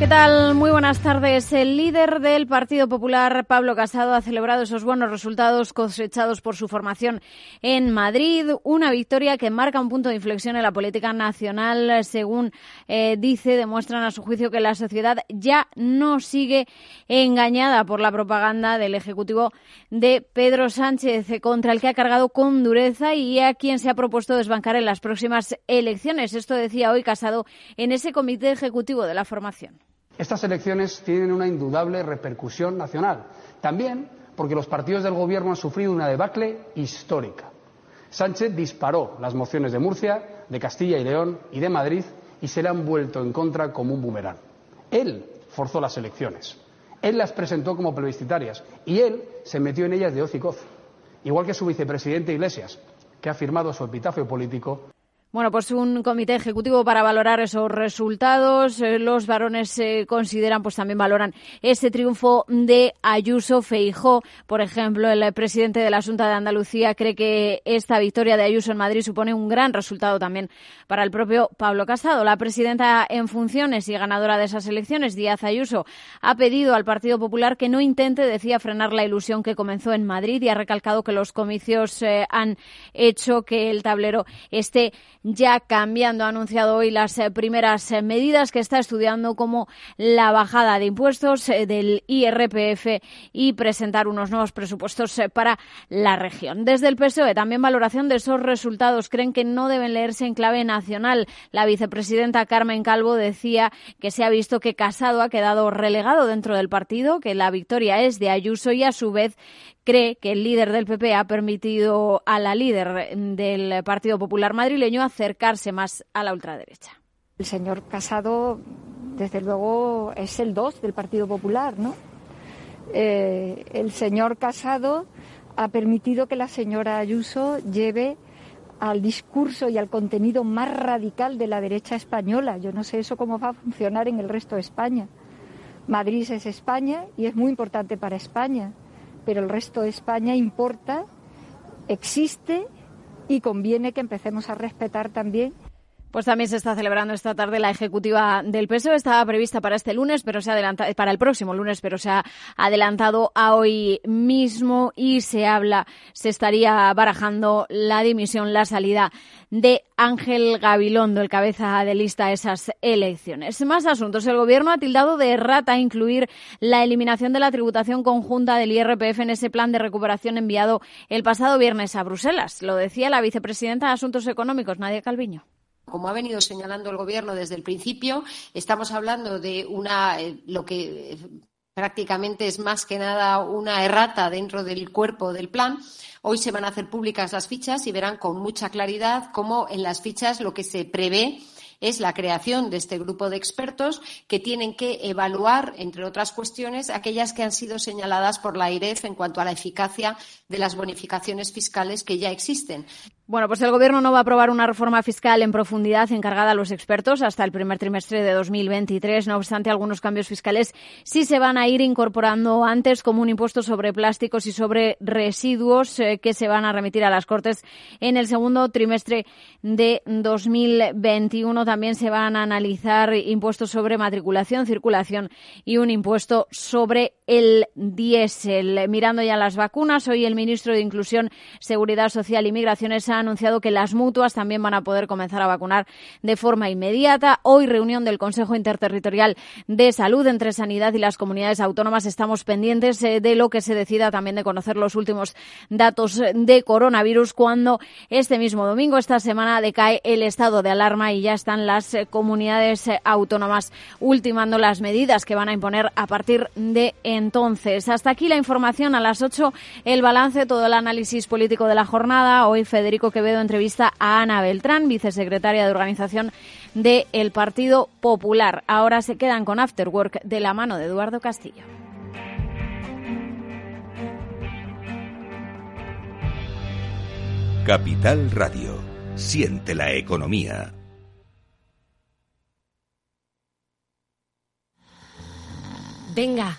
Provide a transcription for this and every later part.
¿Qué tal? Muy buenas tardes. El líder del Partido Popular, Pablo Casado, ha celebrado esos buenos resultados cosechados por su formación en Madrid. Una victoria que marca un punto de inflexión en la política nacional. Según eh, dice, demuestran a su juicio que la sociedad ya no sigue engañada por la propaganda del Ejecutivo de Pedro Sánchez, contra el que ha cargado con dureza y a quien se ha propuesto desbancar en las próximas elecciones. Esto decía hoy Casado en ese comité ejecutivo de la formación. Estas elecciones tienen una indudable repercusión nacional. También porque los partidos del Gobierno han sufrido una debacle histórica. Sánchez disparó las mociones de Murcia, de Castilla y León y de Madrid y se le han vuelto en contra como un boomerang. Él forzó las elecciones. Él las presentó como plebiscitarias y él se metió en ellas de hoz y coz. Igual que su vicepresidente Iglesias, que ha firmado su epitafio político bueno, pues un comité ejecutivo para valorar esos resultados. Eh, los varones se consideran, pues también valoran ese triunfo de Ayuso Feijó. Por ejemplo, el presidente de la Junta de Andalucía cree que esta victoria de Ayuso en Madrid supone un gran resultado también para el propio Pablo Casado. La presidenta en funciones y ganadora de esas elecciones, Díaz Ayuso, ha pedido al Partido Popular que no intente, decía, frenar la ilusión que comenzó en Madrid y ha recalcado que los comicios eh, han hecho que el tablero esté ya cambiando. Ha anunciado hoy las eh, primeras eh, medidas que está estudiando como la bajada de impuestos eh, del IRPF y presentar unos nuevos presupuestos para la región. Desde el PSOE también valoración de esos resultados. Creen que no deben leerse en clave nacional. La vicepresidenta Carmen Calvo decía que se ha visto que Casado ha quedado relegado dentro del partido, que la victoria es de Ayuso y a su vez cree que el líder del PP ha permitido a la líder del Partido Popular madrileño acercarse más a la ultraderecha. El señor Casado, desde luego, es el 2 del Partido Popular, ¿no? Eh, el señor Casado ha permitido que la señora Ayuso lleve al discurso y al contenido más radical de la derecha española. Yo no sé eso cómo va a funcionar en el resto de España. Madrid es España y es muy importante para España pero el resto de España importa, existe y conviene que empecemos a respetar también pues también se está celebrando esta tarde la ejecutiva del PSOE. Estaba prevista para este lunes, pero se ha adelantado, para el próximo lunes, pero se ha adelantado a hoy mismo y se habla, se estaría barajando la dimisión, la salida de Ángel Gabilondo, el cabeza de lista a esas elecciones. Más asuntos. El gobierno ha tildado de errata incluir la eliminación de la tributación conjunta del IRPF en ese plan de recuperación enviado el pasado viernes a Bruselas. Lo decía la vicepresidenta de Asuntos Económicos, Nadia Calviño. Como ha venido señalando el Gobierno desde el principio, estamos hablando de una, eh, lo que prácticamente es más que nada una errata dentro del cuerpo del plan. Hoy se van a hacer públicas las fichas y verán con mucha claridad cómo en las fichas lo que se prevé es la creación de este grupo de expertos que tienen que evaluar, entre otras cuestiones, aquellas que han sido señaladas por la IREF en cuanto a la eficacia de las bonificaciones fiscales que ya existen. Bueno, pues el Gobierno no va a aprobar una reforma fiscal en profundidad encargada a los expertos hasta el primer trimestre de 2023. No obstante, algunos cambios fiscales sí se van a ir incorporando antes, como un impuesto sobre plásticos y sobre residuos eh, que se van a remitir a las Cortes en el segundo trimestre de 2021. También se van a analizar impuestos sobre matriculación, circulación y un impuesto sobre el diésel. Mirando ya las vacunas, hoy el ministro de Inclusión, Seguridad Social y Migraciones ha anunciado que las mutuas también van a poder comenzar a vacunar de forma inmediata. Hoy reunión del Consejo Interterritorial de Salud entre Sanidad y las comunidades autónomas. Estamos pendientes eh, de lo que se decida también de conocer los últimos datos de coronavirus cuando este mismo domingo, esta semana, decae el estado de alarma y ya están las eh, comunidades eh, autónomas ultimando las medidas que van a imponer a partir de entonces. Hasta aquí la información a las 8, el balance, todo el análisis político de la jornada. Hoy Federico Quevedo entrevista a Ana Beltrán, vicesecretaria de organización del Partido Popular. Ahora se quedan con Afterwork de la mano de Eduardo Castillo. Capital Radio. Siente la economía. Venga,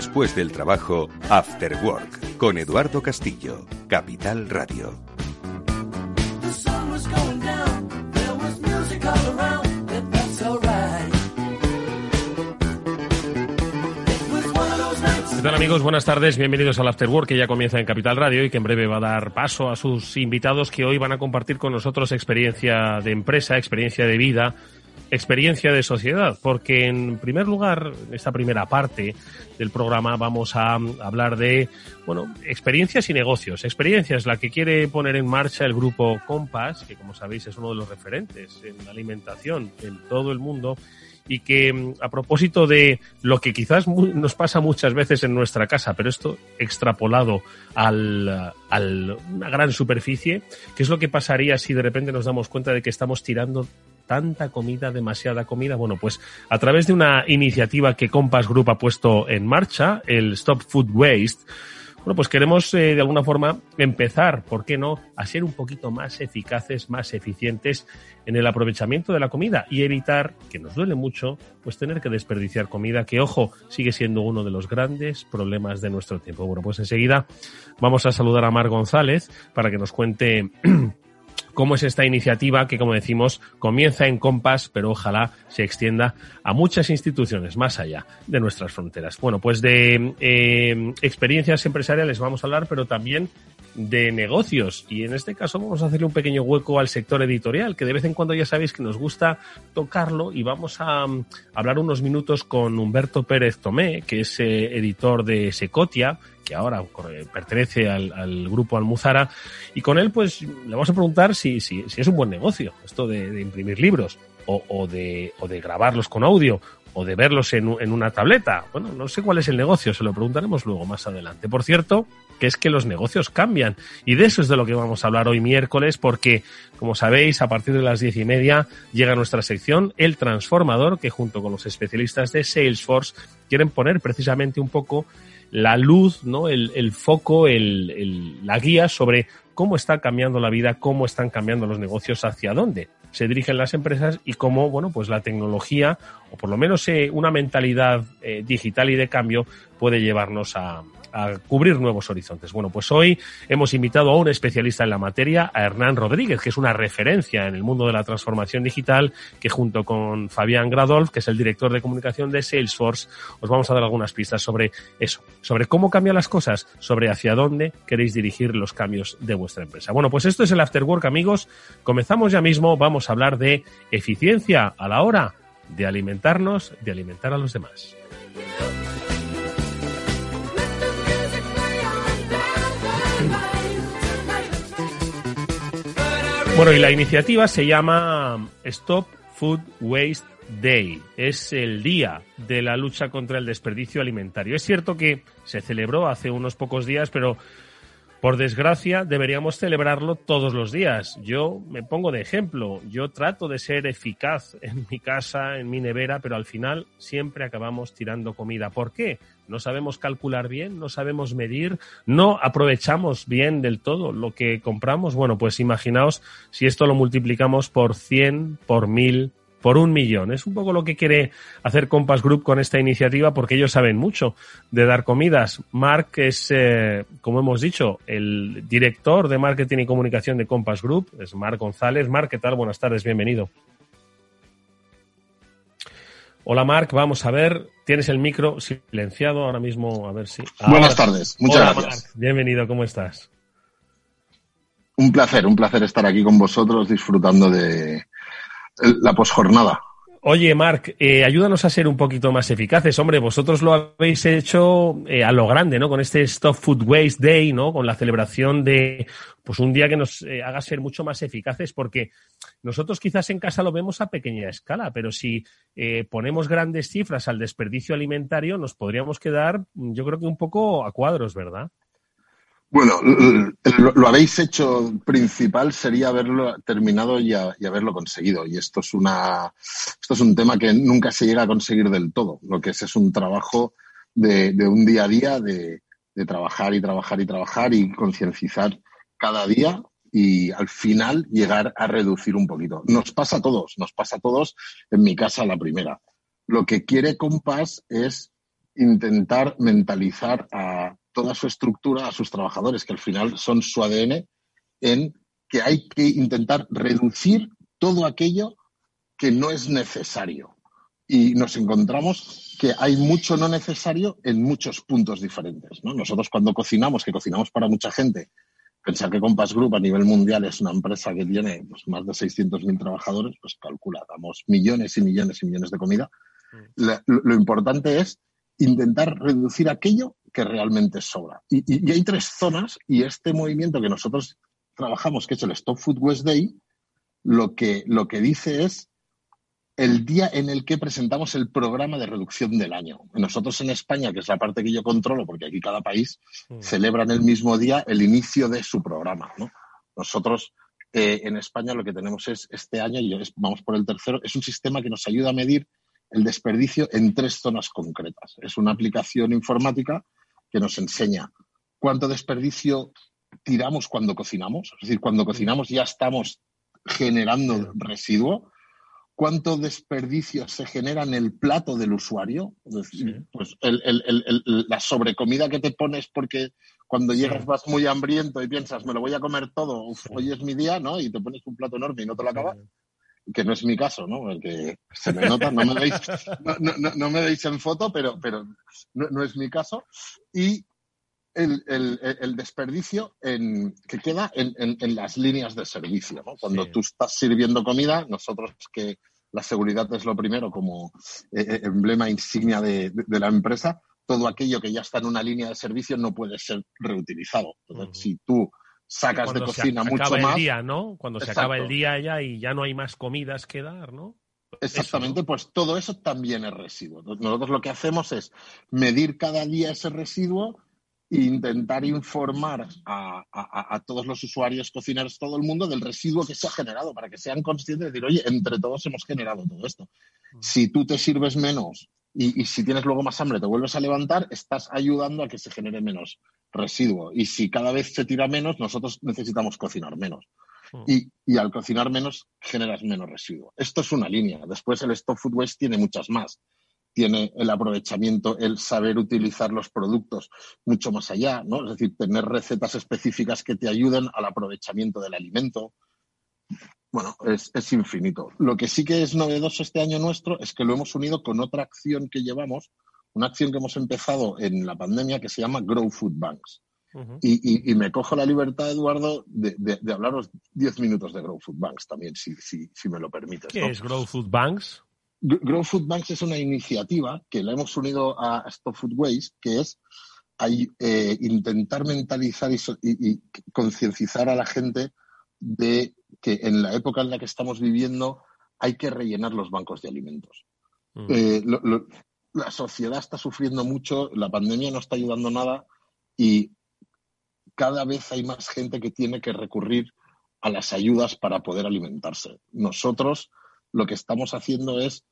Después del trabajo, After Work, con Eduardo Castillo, Capital Radio. ¿Qué tal amigos? Buenas tardes, bienvenidos al After Work que ya comienza en Capital Radio y que en breve va a dar paso a sus invitados que hoy van a compartir con nosotros experiencia de empresa, experiencia de vida experiencia de sociedad, porque en primer lugar, en esta primera parte del programa vamos a hablar de, bueno, experiencias y negocios. Experiencia es la que quiere poner en marcha el grupo Compass, que como sabéis es uno de los referentes en alimentación en todo el mundo y que a propósito de lo que quizás nos pasa muchas veces en nuestra casa, pero esto extrapolado al, a una gran superficie, ¿qué es lo que pasaría si de repente nos damos cuenta de que estamos tirando tanta comida, demasiada comida. Bueno, pues a través de una iniciativa que Compass Group ha puesto en marcha, el Stop Food Waste, bueno, pues queremos eh, de alguna forma empezar, ¿por qué no?, a ser un poquito más eficaces, más eficientes en el aprovechamiento de la comida y evitar, que nos duele mucho, pues tener que desperdiciar comida, que ojo, sigue siendo uno de los grandes problemas de nuestro tiempo. Bueno, pues enseguida vamos a saludar a Mar González para que nos cuente cómo es esta iniciativa que, como decimos, comienza en Compass, pero ojalá se extienda a muchas instituciones más allá de nuestras fronteras. Bueno, pues de eh, experiencias empresariales vamos a hablar, pero también de negocios. Y en este caso vamos a hacerle un pequeño hueco al sector editorial que de vez en cuando ya sabéis que nos gusta tocarlo y vamos a um, hablar unos minutos con Humberto Pérez Tomé que es eh, editor de Secotia que ahora pertenece al, grupo Almuzara, y con él pues le vamos a preguntar si, si, si es un buen negocio esto de, imprimir libros o, o, de, o de grabarlos con audio de verlos en, en, una tableta. Bueno, no sé cuál es el negocio, se lo preguntaremos luego más adelante. Por cierto, que es que los negocios cambian y de eso es de lo que vamos a hablar hoy miércoles porque, como sabéis, a partir de las diez y media llega nuestra sección El Transformador que junto con los especialistas de Salesforce quieren poner precisamente un poco la luz, ¿no? el, el foco, el, el, la guía sobre cómo está cambiando la vida, cómo están cambiando los negocios, hacia dónde se dirigen las empresas y cómo, bueno, pues la tecnología, o por lo menos eh, una mentalidad eh, digital y de cambio, puede llevarnos a, a cubrir nuevos horizontes. Bueno, pues hoy hemos invitado a un especialista en la materia, a Hernán Rodríguez, que es una referencia en el mundo de la transformación digital, que junto con Fabián Gradolf, que es el director de comunicación de Salesforce, os vamos a dar algunas pistas sobre eso, sobre cómo cambian las cosas, sobre hacia dónde queréis dirigir los cambios de vuestra empresa. Bueno, pues esto es el After Work, amigos. Comenzamos ya mismo, vamos a hablar de eficiencia a la hora de alimentarnos, de alimentar a los demás. Bueno, y la iniciativa se llama Stop Food Waste Day. Es el día de la lucha contra el desperdicio alimentario. Es cierto que se celebró hace unos pocos días, pero por desgracia, deberíamos celebrarlo todos los días. Yo me pongo de ejemplo. Yo trato de ser eficaz en mi casa, en mi nevera, pero al final siempre acabamos tirando comida. ¿Por qué? No sabemos calcular bien, no sabemos medir, no aprovechamos bien del todo lo que compramos. Bueno, pues imaginaos si esto lo multiplicamos por 100, por 1000, por un millón. Es un poco lo que quiere hacer Compass Group con esta iniciativa porque ellos saben mucho de dar comidas. Mark es, eh, como hemos dicho, el director de marketing y comunicación de Compass Group, es Mark González. Mark, ¿qué tal? Buenas tardes, bienvenido. Hola Marc, vamos a ver, tienes el micro silenciado ahora mismo, a ver si... Buenas tardes, muchas gracias. bienvenido, ¿cómo estás? Un placer, un placer estar aquí con vosotros disfrutando de la posjornada. Oye, Marc, eh, ayúdanos a ser un poquito más eficaces. Hombre, vosotros lo habéis hecho eh, a lo grande, ¿no? Con este Stop Food Waste Day, ¿no? Con la celebración de, pues un día que nos eh, haga ser mucho más eficaces, porque nosotros quizás en casa lo vemos a pequeña escala, pero si ponemos grandes cifras al desperdicio alimentario, nos podríamos quedar, yo creo que un poco a cuadros, ¿verdad? Bueno, lo, habéis hecho principal sería haberlo terminado y, haberlo conseguido. Y esto es una, esto es un tema que nunca se llega a conseguir del todo. Lo que es es un trabajo de, un día a día, de, trabajar y trabajar y trabajar y concienciar cada día y al final llegar a reducir un poquito. Nos pasa a todos, nos pasa a todos, en mi casa la primera. Lo que quiere Compass es intentar mentalizar a toda su estructura a sus trabajadores, que al final son su ADN, en que hay que intentar reducir todo aquello que no es necesario. Y nos encontramos que hay mucho no necesario en muchos puntos diferentes. Nosotros cuando cocinamos, que cocinamos para mucha gente, pensar que Compass Group a nivel mundial es una empresa que tiene pues, más de 600.000 trabajadores, pues calcula, damos millones y millones y millones de comida. Mm. lo importante es intentar reducir aquello que realmente sobra. Y, hay tres zonas y este movimiento que nosotros trabajamos, que es el Stop Food West Day, lo que, lo que dice es el día en el que presentamos el programa de reducción del año. Nosotros en España, que es la parte que yo controlo, porque aquí cada país mm. celebra en el mismo día el inicio de su programa. Nosotros eh, en España lo que tenemos es este año, y vamos por el tercero, es un sistema que nos ayuda a medir el desperdicio en tres zonas concretas. Es una aplicación informática que nos enseña. Cuánto desperdicio tiramos cuando cocinamos, es decir, cuando cocinamos ya estamos generando residuo, cuánto desperdicio se genera en el plato del usuario, es decir, pues la sobrecomida que te pones porque cuando llegas vas muy hambriento y piensas, me lo voy a comer todo, hoy es mi día, ¿no? Y te pones un plato enorme y no te lo acabas que no es mi caso, ¿no? Porque se me nota, no me veis, no, me veis en foto, pero, pero no, es mi caso. Y el, desperdicio en, que queda en, las líneas de servicio. ¿no? Cuando tú estás sirviendo comida, nosotros que la seguridad es lo primero como eh, eh, emblema insignia de, la empresa, todo aquello que ya está en una línea de servicio no puede ser reutilizado. Entonces, si tú sacas de cocina mucho acaba más. El día, ¿no? Cuando se acaba el día ya y ya no hay más comidas que dar, ¿no? Exactamente, pues todo eso también es residuo. Nosotros lo que hacemos es medir cada día ese residuo e intentar informar a, todos los usuarios, cocineros, todo el mundo del residuo que se ha generado, para que sean conscientes de decir, oye, entre todos hemos generado todo esto. Mm. Si tú te sirves menos y, y si tienes luego más hambre, te vuelves a levantar, estás ayudando a que se genere menos residuo. Y si cada vez se tira menos, nosotros necesitamos cocinar menos. Hmm. Y, al cocinar menos, generas menos residuo. Esto es una línea. Después el Stop Food Waste tiene muchas más. Tiene el aprovechamiento, el saber utilizar los productos mucho más allá, ¿no? Es decir, tener recetas específicas que te ayuden al aprovechamiento del alimento. Bueno, es, es infinito. Lo que sí que es novedoso este año nuestro es que lo hemos unido con otra acción que llevamos, una acción que hemos empezado en la pandemia que se llama Grow Food Banks. y, me cojo la libertad, Eduardo, de, hablaros 10 minutos de Grow Food Banks también, si, si, me lo permites. ¿Qué es Grow Food Banks? Grow Food Banks es una iniciativa que la hemos unido a Stop Food Waste, que es eh, intentar mentalizar y, concienciar a la gente de que en la época en la que estamos viviendo hay que rellenar los bancos de alimentos. Eh, la sociedad está sufriendo mucho, la pandemia no está ayudando nada y cada vez hay más gente que tiene que recurrir a las ayudas para poder alimentarse. Nosotros lo que estamos haciendo es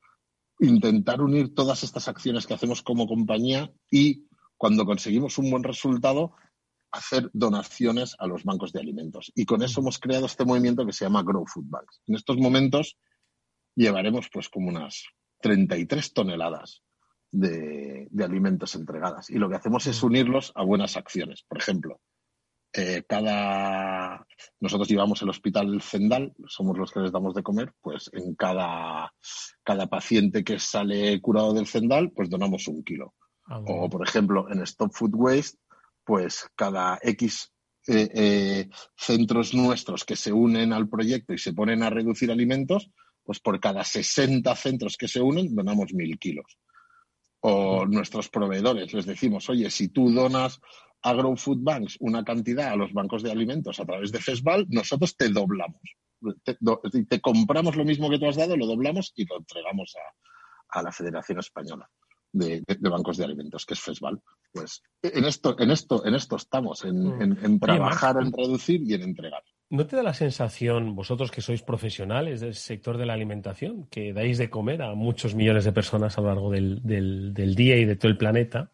intentar unir todas estas acciones que hacemos como compañía y cuando conseguimos un buen resultado, hacer donaciones a los bancos de alimentos. Y con eso hemos creado este movimiento que se llama Grow Food Banks. En estos momentos llevaremos pues como unas 33 toneladas de, alimentos entregadas. Y lo que hacemos es unirlos a buenas acciones. Por ejemplo, eh, cada nosotros llevamos el hospital Zendal, somos los que les damos de comer, pues en cada, cada paciente que sale curado del Zendal, pues donamos un kilo. Ah, o, por ejemplo, en Stop Food Waste, pues cada X eh, eh, centros nuestros que se unen al proyecto y se ponen a reducir alimentos, pues por cada 60 centros que se unen, donamos mil kilos. O nuestros proveedores les decimos, oye, si tú donas a Grow Food Banks una cantidad a los bancos de alimentos a través de FESVAL, nosotros te doblamos. Te, compramos lo mismo que tú has dado, lo doblamos y lo entregamos a, la Federación Española de, Bancos de Alimentos, que es FESVAL. Pues en esto, en esto, en esto estamos, en, mm. trabajar, en reducir y en entregar. ¿No te da la sensación, vosotros que sois profesionales del sector de la alimentación, que dais de comer a muchos millones de personas a lo largo del, del día y de todo el planeta,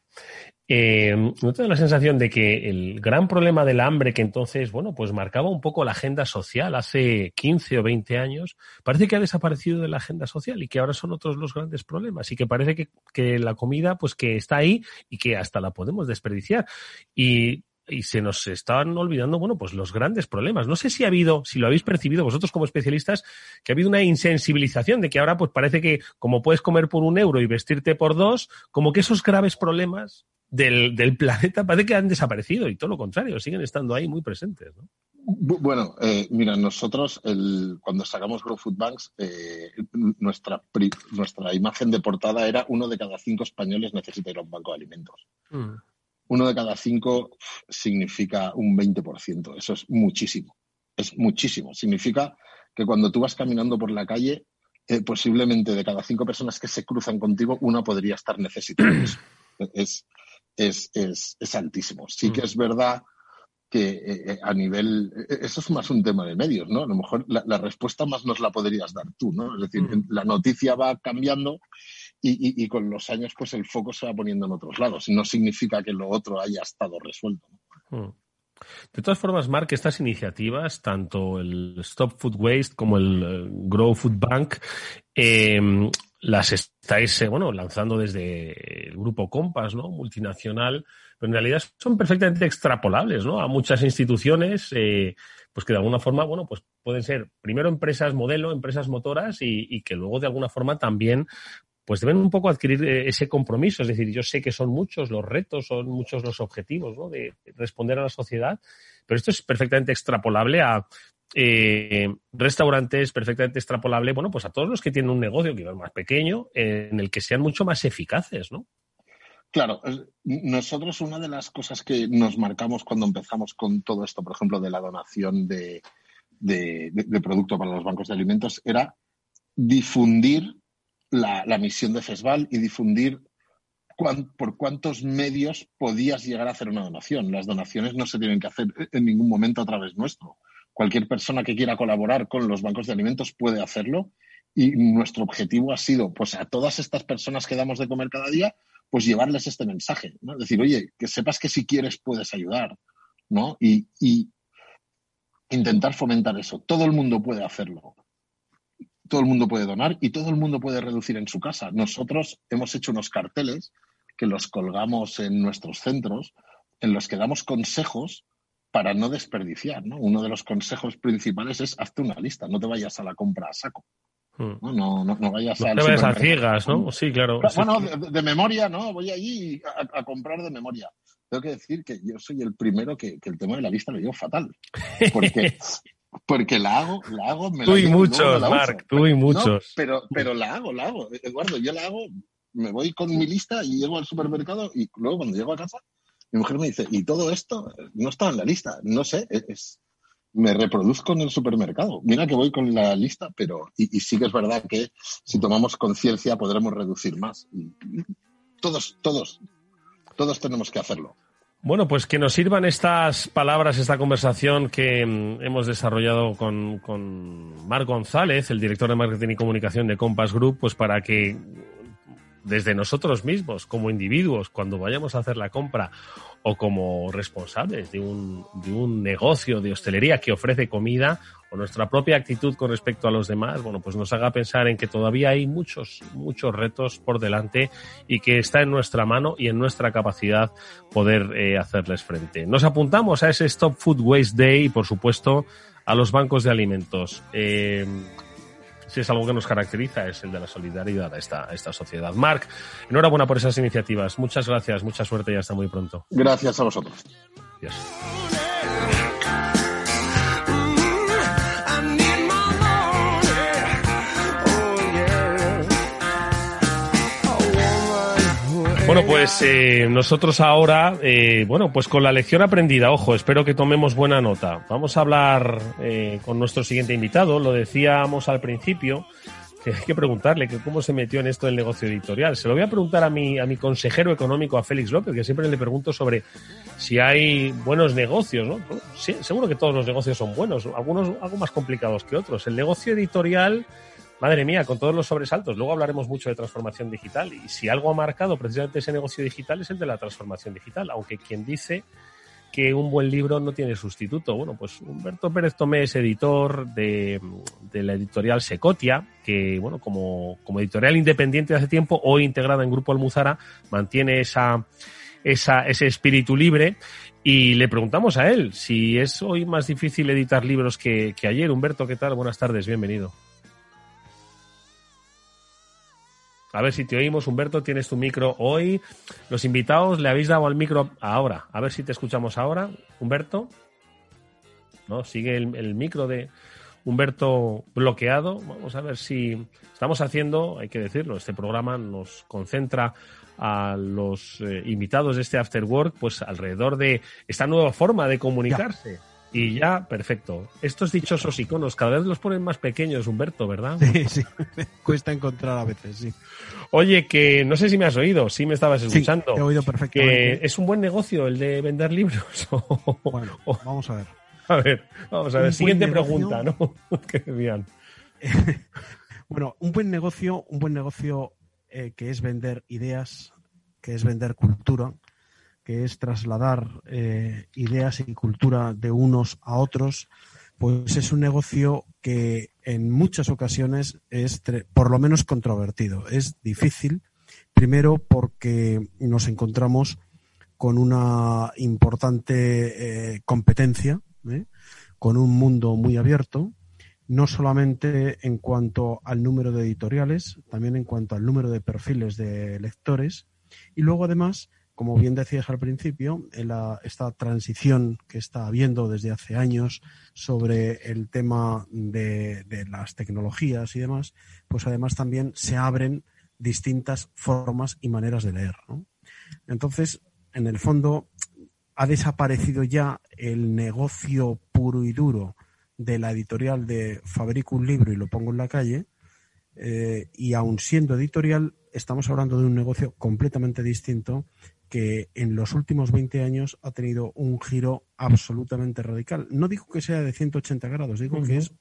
eh, ¿No te da la sensación de que el gran problema del hambre que entonces, bueno, pues marcaba un poco la agenda social hace 15 o 20 años, parece que ha desaparecido de la agenda social y que ahora son otros los grandes problemas y que parece que, la comida, pues que está ahí y que hasta la podemos desperdiciar. Y y se nos estaban olvidando, bueno, pues los grandes problemas. No sé si ha habido, si lo habéis percibido vosotros como especialistas, que ha habido una insensibilización de que ahora pues parece que como puedes comer por un euro y vestirte por dos, como que esos graves problemas del, del, planeta parece que han desaparecido y todo lo contrario, siguen estando ahí muy presentes. ¿no? Bueno, eh, mira, nosotros el, cuando sacamos Grow Food Banks, eh, nuestra, nuestra imagen de portada era uno de cada cinco españoles necesita ir a un banco de alimentos. Mm. Uno de cada cinco significa un 20%. Eso es muchísimo. Es muchísimo. Significa que cuando tú vas caminando por la calle, eh, posiblemente de cada cinco personas que se cruzan contigo, una podría estar necesitando eso. Es, es, es, es altísimo. Sí que mm. es verdad que eh, eh, a nivel, eh, eso es más un tema de medios, ¿no? A lo mejor la, respuesta más nos la podrías dar tú, ¿no? Es decir, mm. la noticia va cambiando y, y, con los años pues el foco se va poniendo en otros lados. No significa que lo otro haya estado resuelto. Mm. De todas formas, Mark, estas iniciativas, tanto el Stop Food Waste como el Grow Food Bank, eh, las estáis eh, bueno, lanzando desde el grupo Compass, ¿no? multinacional, pero en realidad son perfectamente extrapolables ¿no? a muchas instituciones, eh, pues que de alguna forma, bueno, pues pueden ser primero empresas modelo, empresas motoras y, que luego de alguna forma también pues deben un poco adquirir eh, ese compromiso. Es decir, yo sé que son muchos los retos, son muchos los objetivos ¿no? de responder a la sociedad, pero esto es perfectamente extrapolable a eh, restaurantes perfectamente extrapolable, bueno, pues a todos los que tienen un negocio que más pequeño, en el que sean mucho más eficaces, ¿no? Claro, nosotros una de las cosas que nos marcamos cuando empezamos con todo esto, por ejemplo, de la donación de, de, producto para los bancos de alimentos, era difundir la, misión de FESVAL y difundir por cuántos medios podías llegar a hacer una donación. Las donaciones no se tienen que hacer en ningún momento a través nuestro. Cualquier persona que quiera colaborar con los bancos de alimentos puede hacerlo y nuestro objetivo ha sido, pues a todas estas personas que damos de comer cada día, pues llevarles este mensaje, ¿no? Decir, oye, que sepas que si quieres puedes ayudar, ¿no? Y, y intentar fomentar eso. Todo el mundo puede hacerlo. Todo el mundo puede donar y todo el mundo puede reducir en su casa. Nosotros hemos hecho unos carteles que los colgamos en nuestros centros, en los que damos consejos para no desperdiciar. ¿no? Uno de los consejos principales es hazte una lista, no te vayas a la compra a saco. Hmm. No, no, no, vayas no te vayas a ciegas, ¿no? Sí, claro. Bueno, de, memoria, ¿no? Voy allí a, comprar de memoria. Tengo que decir que yo soy el primero que, el tema de la lista lo llevo fatal. Porque, porque la hago, la hago. Me tú y muchos, Marc, tú y muchos. pero, pero la hago, la hago. Eduardo, yo la hago, me voy con mi lista y llego al supermercado y luego cuando llego a casa mi mujer me dice, y todo esto no está en la lista, no sé, es, me reproduzco en el supermercado. Mira que voy con la lista, pero y, sí que es verdad que si tomamos conciencia podremos reducir más. todos, todos, todos tenemos que hacerlo. Bueno, pues que nos sirvan estas palabras, esta conversación que mm, hemos desarrollado con, con Marc González, el director de marketing y comunicación de Compass Group, pues para que desde nosotros mismos, como individuos, cuando vayamos a hacer la compra o como responsables de un, de un negocio de hostelería que ofrece comida o nuestra propia actitud con respecto a los demás, bueno, pues nos haga pensar en que todavía hay muchos, muchos retos por delante y que está en nuestra mano y en nuestra capacidad poder eh, hacerles frente. Nos apuntamos a ese Stop Food Waste Day y, por supuesto, a los bancos de alimentos. Eh, si es algo que nos caracteriza, es el de la solidaridad a esta, esta sociedad. Marc, enhorabuena por esas iniciativas. Muchas gracias, mucha suerte y hasta muy pronto. Gracias a vosotros. Bueno, pues eh, nosotros ahora, eh, bueno, pues con la lección aprendida, ojo, espero que tomemos buena nota. Vamos a hablar eh, con nuestro siguiente invitado, lo decíamos al principio, que hay que preguntarle que cómo se metió en esto del negocio editorial. Se lo voy a preguntar a mi, a mi consejero económico, a Félix López, que siempre le pregunto sobre si hay buenos negocios, seguro que todos los negocios son buenos, algunos algo más complicados que otros. El negocio editorial madre mía, con todos los sobresaltos. Luego hablaremos mucho de transformación digital y si algo ha marcado precisamente ese negocio digital es el de la transformación digital, aunque quien dice que un buen libro no tiene sustituto. Bueno, pues Humberto Pérez Tomé es editor de, la editorial Secotia, que, bueno, como, editorial independiente de hace tiempo, hoy integrada en Grupo Almuzara, mantiene esa, ese espíritu libre. Y le preguntamos a él si es hoy más difícil editar libros que ayer. Humberto, ¿qué tal? Buenas tardes, bienvenido. A ver si te oímos, Humberto, tienes tu micro hoy. Los invitados le habéis dado al micro ahora. A ver si te escuchamos ahora, Humberto. No, sigue el, micro de Humberto bloqueado. Vamos a ver si estamos haciendo, hay que decirlo, este programa nos concentra a los eh, invitados de este After Work, pues alrededor de esta nueva forma de comunicarse. Y ya, perfecto. Estos dichosos iconos cada vez los ponen más pequeños, Humberto, ¿verdad? Sí, sí. Cuesta encontrar a veces, sí. Oye, que no sé si me has oído, sí me estabas escuchando. Sí, he oído perfectamente. Que es un buen negocio el de vender libros. bueno, vamos a ver. A ver, vamos a ver. Siguiente pregunta, ¿no? que bien. bueno, un buen negocio, un buen negocio eh, que es vender ideas, que es vender cultura, que es trasladar eh, ideas y cultura de unos a otros, pues es un negocio que en muchas ocasiones es por lo menos controvertido. Es difícil, primero porque nos encontramos con una importante eh, competencia, ¿eh? con un mundo muy abierto, no solamente en cuanto al número de editoriales, también en cuanto al número de perfiles de lectores, y luego además como bien decías al principio, en esta transición que está habiendo desde hace años sobre el tema de, las tecnologías y demás, pues además también se abren distintas formas y maneras de leer. Entonces, en el fondo, ha desaparecido ya el negocio puro y duro de la editorial de fabrico un libro y lo pongo en la calle, eh, y aun siendo editorial, estamos hablando de un negocio completamente distinto que en los últimos 20 años ha tenido un giro absolutamente radical. No digo que sea de 180 grados, digo que es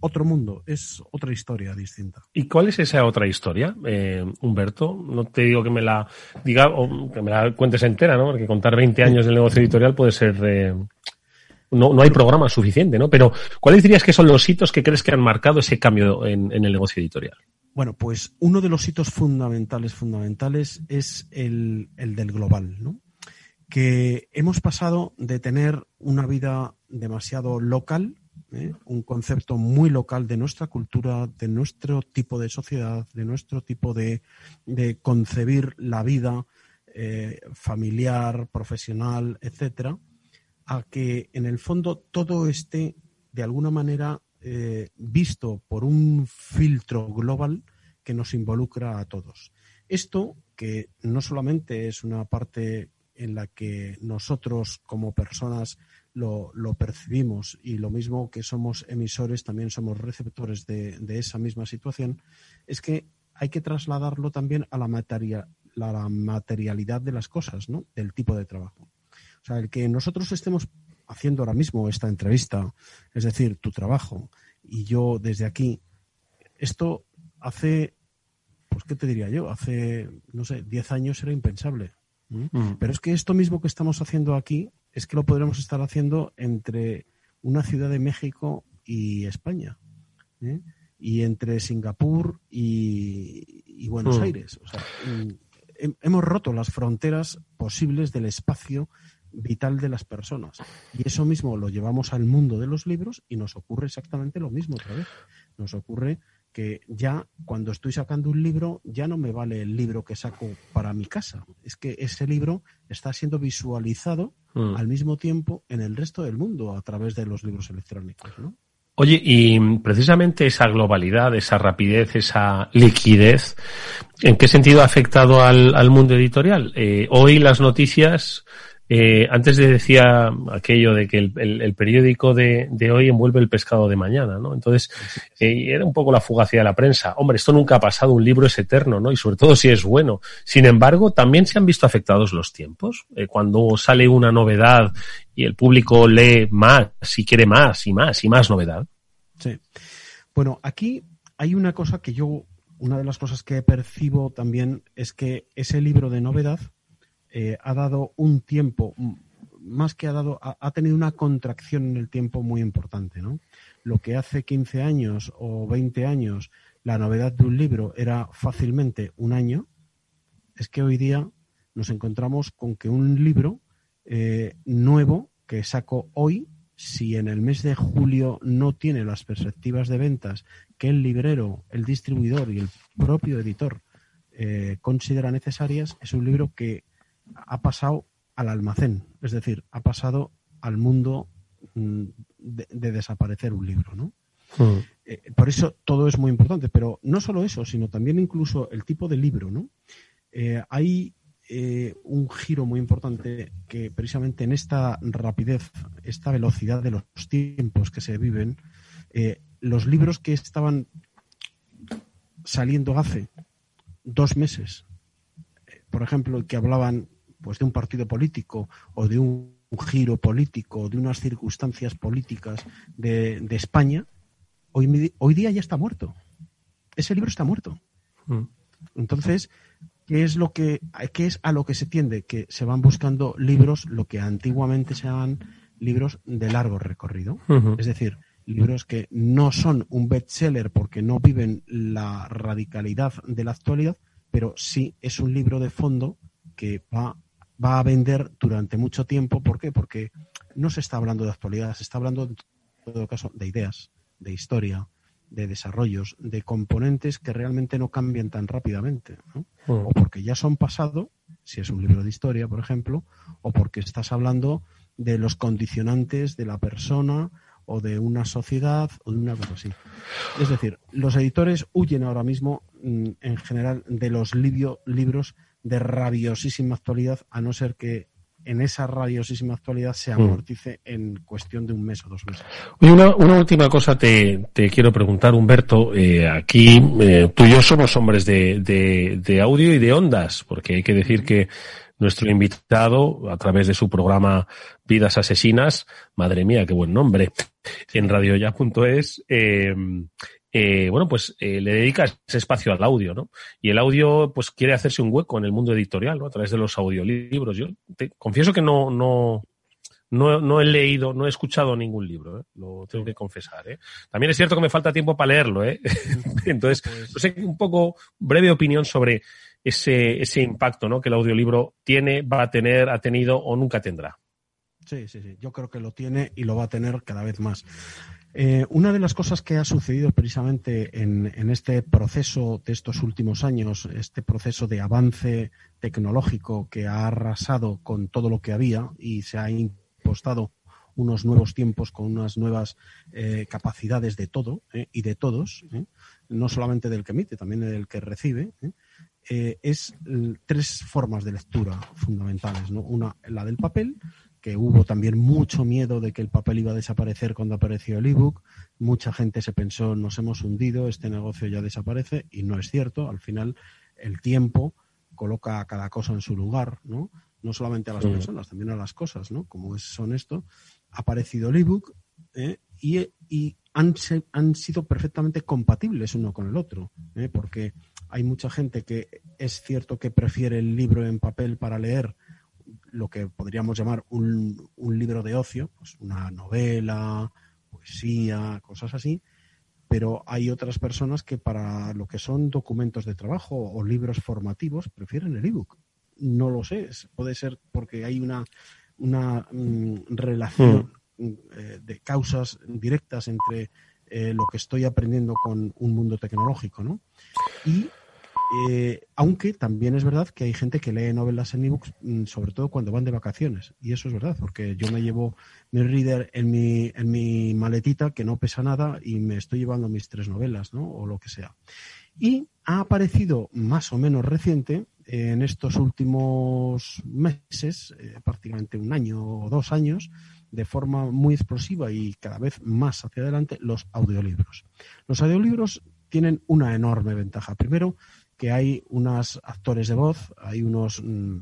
otro mundo, es otra historia distinta. ¿Y cuál es esa otra historia, eh, Humberto? No te digo que me la diga o que me la cuentes entera, ¿no? Porque contar 20 años del negocio editorial puede ser... Eh, no, no hay programa suficiente, ¿no? Pero ¿cuáles dirías que son los hitos que crees que han marcado ese cambio en el negocio editorial? Bueno, pues uno de los hitos fundamentales, fundamentales, es el, del global, ¿no? Que hemos pasado de tener una vida demasiado local, ¿eh? un concepto muy local de nuestra cultura, de nuestro tipo de sociedad, de nuestro tipo de, concebir la vida eh, familiar, profesional, etcétera, a que en el fondo todo esté de alguna manera eh, visto por un filtro global que nos involucra a todos. Esto, que no solamente es una parte en la que nosotros como personas lo, percibimos y lo mismo que somos emisores, también somos receptores de, esa misma situación, es que hay que trasladarlo también a la, materia, la materialidad de las cosas, ¿no? del tipo de trabajo. O sea, el que nosotros estemos haciendo ahora mismo esta entrevista, es decir, tu trabajo y yo desde aquí, esto hace pues qué te diría yo, hace, no sé, 10 años era impensable. Pero es que esto mismo que estamos haciendo aquí, es que lo podremos estar haciendo entre una ciudad de México y España. ¿eh? Y entre Singapur y, Buenos Aires. O sea, mm, hemos roto las fronteras posibles del espacio vital de las personas. Y eso mismo lo llevamos al mundo de los libros y nos ocurre exactamente lo mismo otra vez. Nos ocurre que ya cuando estoy sacando un libro, ya no me vale el libro que saco para mi casa. Es que ese libro está siendo visualizado mm. al mismo tiempo en el resto del mundo a través de los libros electrónicos. Oye, y precisamente esa globalidad, esa rapidez, esa liquidez, ¿en qué sentido ha afectado al, mundo editorial? Eh, hoy las noticias eh, antes decía aquello de que el, periódico de, hoy envuelve el pescado de mañana, ¿no? Entonces, eh, era un poco la fugacidad de la prensa. Hombre, esto nunca ha pasado, un libro es eterno, ¿no? Y sobre todo si es bueno. Sin embargo, también se han visto afectados los tiempos. Eh, cuando sale una novedad y el público lee más, si quiere más y más y más novedad. Sí. Bueno, aquí hay una cosa que yo, una de las cosas que percibo también es que ese libro de novedad eh, ha dado un tiempo, más que ha dado, ha, tenido una contracción en el tiempo muy importante, ¿no? Lo que hace 15 años o 20 años la novedad de un libro era fácilmente un año, es que hoy día nos encontramos con que un libro eh, nuevo que saco hoy, si en el mes de julio no tiene las perspectivas de ventas que el librero, el distribuidor y el propio editor eh, considera necesarias, es un libro que ha pasado al almacén, es decir, ha pasado al mundo mm, de, desaparecer un libro, ¿no? Hmm. Eh, por eso todo es muy importante, pero no solo eso, sino también incluso el tipo de libro, ¿no? Eh, hay eh, un giro muy importante que precisamente en esta rapidez, esta velocidad de los tiempos que se viven, los libros que estaban saliendo hace dos meses, por ejemplo, que hablaban pues de un partido político o de un, giro político, de unas circunstancias políticas de, España, hoy, hoy día ya está muerto. Ese libro está muerto. Mm. Entonces, ¿qué es lo que qué es a lo que se tiende? Que se van buscando libros, lo que antiguamente se llaman libros de largo recorrido. Es decir, libros que no son un bestseller porque no viven la radicalidad de la actualidad, pero sí es un libro de fondo que va va a vender durante mucho tiempo. ¿Por qué? Porque no se está hablando de actualidad, se está hablando en todo caso de ideas, de historia, de desarrollos, de componentes que realmente no cambian tan rápidamente. Mm. O porque ya son pasado, si es un libro de historia, por ejemplo, o porque estás hablando de los condicionantes de la persona o de una sociedad o de una cosa así. Es decir, los editores huyen ahora mismo, mm, en general, de los libros de rabiosísima actualidad, a no ser que en esa rabiosísima actualidad se mm. amortice en cuestión de un mes o dos meses. una, una última cosa te, te quiero preguntar, Humberto. Eh, aquí eh, tú y yo somos hombres de, de, de audio y de ondas, porque hay que decir que nuestro invitado, a través de su programa Vidas Asesinas, madre mía, qué buen nombre, en radioya.es, eh, eh, bueno, pues eh, le dedica ese espacio al audio, ¿no? Y el audio, pues quiere hacerse un hueco en el mundo editorial, ¿no? A través de los audiolibros. Yo te, confieso que no, no, no, no, he leído, no he escuchado ningún libro, ¿eh? lo tengo que confesar. ¿eh? También es cierto que me falta tiempo para leerlo. ¿eh? Entonces, pues no sé, un poco breve opinión sobre ese, ese impacto ¿no? que el audiolibro tiene, va a tener, ha tenido o nunca tendrá. Sí, sí, sí. Yo creo que lo tiene y lo va a tener cada vez más. Eh, una de las cosas que ha sucedido precisamente en, este proceso de estos últimos años, este proceso de avance tecnológico que ha arrasado con todo lo que había y se ha impostado unos nuevos tiempos con unas nuevas eh, capacidades de todo eh, y de todos, no solamente del que emite, también del que recibe, es tres formas de lectura fundamentales. Una, la del papel, que hubo también mucho miedo de que el papel iba a desaparecer cuando apareció el ebook. Mucha gente se pensó, nos hemos hundido, este negocio ya desaparece, y no es cierto. Al final, el tiempo coloca cada cosa en su lugar, ¿no? No solamente a las personas, también a las cosas, ¿no? Como es, son esto. Ha aparecido el ebook ¿eh? y, y han, han, sido perfectamente compatibles uno con el otro, ¿eh? porque hay mucha gente que es cierto que prefiere el libro en papel para leer lo que podríamos llamar un, un libro de ocio, pues una novela, poesía, cosas así, pero hay otras personas que para lo que son documentos de trabajo o libros formativos prefieren el ebook. No lo sé, puede ser porque hay una, una mm, relación eh, de causas directas entre eh, lo que estoy aprendiendo con un mundo tecnológico, ¿no? Y eh, aunque también es verdad que hay gente que lee novelas en ebooks, mm, sobre todo cuando van de vacaciones. Y eso es verdad, porque yo me llevo mi reader en mi, en mi maletita, que no pesa nada, y me estoy llevando mis tres novelas, ¿no? O lo que sea. Y ha aparecido más o menos reciente, en estos últimos meses, eh, prácticamente un año o dos años, de forma muy explosiva y cada vez más hacia adelante, los audiolibros. Los audiolibros tienen una enorme ventaja. Primero, que hay unos actores de voz, hay unos, mm,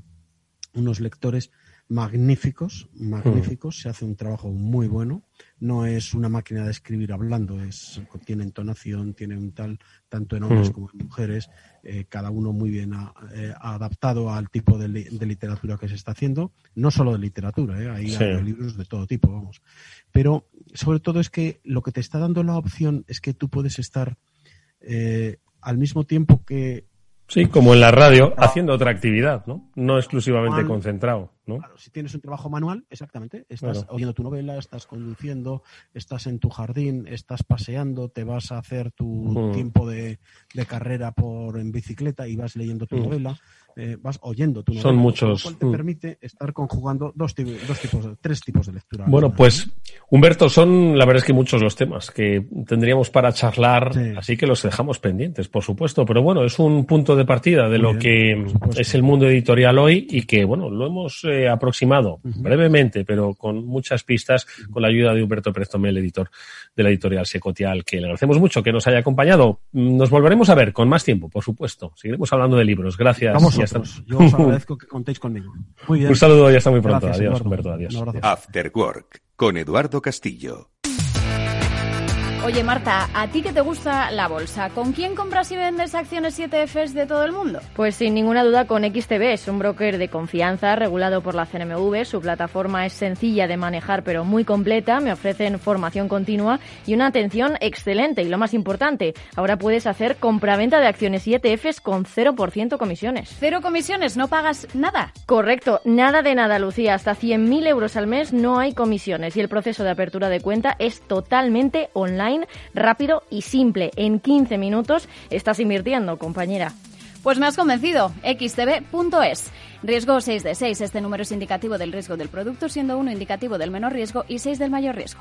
unos lectores magníficos, magníficos, se hace un trabajo muy bueno, no es una máquina de escribir hablando, es, tiene entonación, tiene un tal, tanto en hombres como en mujeres, eh, cada uno muy bien eh, adaptado al tipo de, literatura que se está haciendo, no solo de literatura, eh, hay libros de todo tipo, vamos, pero sobre todo es que lo que te está dando la opción es que tú puedes estar al mismo tiempo que Sí, como en la radio, haciendo otra actividad, ¿no? No exclusivamente concentrado, ¿no? Claro, si tienes un trabajo manual, exactamente, estás oyendo tu novela, estás conduciendo, estás en tu jardín, estás paseando, te vas a hacer tu tiempo de, carrera por en bicicleta y vas leyendo tu novela. Eh, vas oyendo tu Son muchos. Lo cual te mm. permite estar conjugando dos, dos tipos, tres tipos de lectura. Bueno, pues Humberto, son la verdad es que muchos los temas que tendríamos para charlar, así que los dejamos pendientes, por supuesto. Pero bueno, es un punto de partida de lo que es el mundo editorial hoy y que, bueno, lo hemos eh, aproximado brevemente, pero con muchas pistas, con la ayuda de Humberto Prestomel, editor de la editorial Secotial, que le agradecemos mucho que nos haya acompañado. Nos volveremos a ver con más tiempo, por supuesto. Seguiremos hablando de libros. Gracias. Yo os agradezco que contéis conmigo. Muy bien. Un saludo y hasta muy pronto. adiós, Humberto. Adiós. After Work con Eduardo Castillo. Oye, Marta, ¿a ti que te gusta la bolsa? ¿Con quién compras y vendes acciones 7Fs de todo el mundo? Pues sin ninguna duda con XTB. Es un broker de confianza regulado por la CNMV. Su plataforma es sencilla de manejar pero muy completa. Me ofrecen formación continua y una atención excelente. Y lo más importante, ahora puedes hacer compraventa de acciones y ETFs con 0% comisiones. ¿Cero comisiones? ¿No pagas nada? Correcto, nada de nada, Lucía. Hasta 100.000 euros al mes no hay comisiones y el proceso de apertura de cuenta es totalmente online rápido y simple. En 15 minutos estás invirtiendo, compañera. Pues me has convencido. xtb.es. Riesgo 6 de 6. Este número es indicativo del riesgo del producto, siendo 1 indicativo del menor riesgo y 6 del mayor riesgo.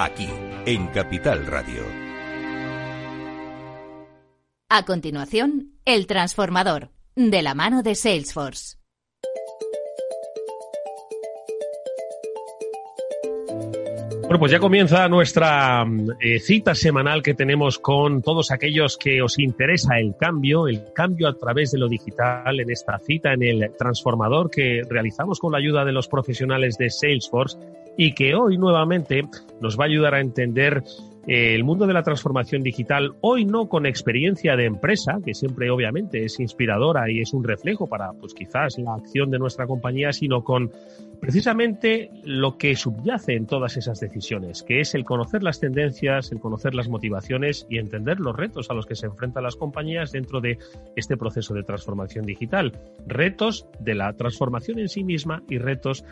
Aquí en Capital Radio. A continuación, El Transformador, de la mano de Salesforce. Bueno, pues ya comienza nuestra eh, cita semanal que tenemos con todos aquellos que os interesa el cambio, el cambio a través de lo digital en esta cita en el transformador que realizamos con la ayuda de los profesionales de Salesforce y que hoy nuevamente nos va a ayudar a entender eh, el mundo de la transformación digital, hoy no con experiencia de empresa, que siempre obviamente es inspiradora y es un reflejo para, pues quizás, la acción de nuestra compañía, sino con precisamente lo que subyace en todas esas decisiones, que es el conocer las tendencias, el conocer las motivaciones y entender los retos a los que se enfrentan las compañías dentro de este proceso de transformación digital. Retos de la transformación en sí misma y retos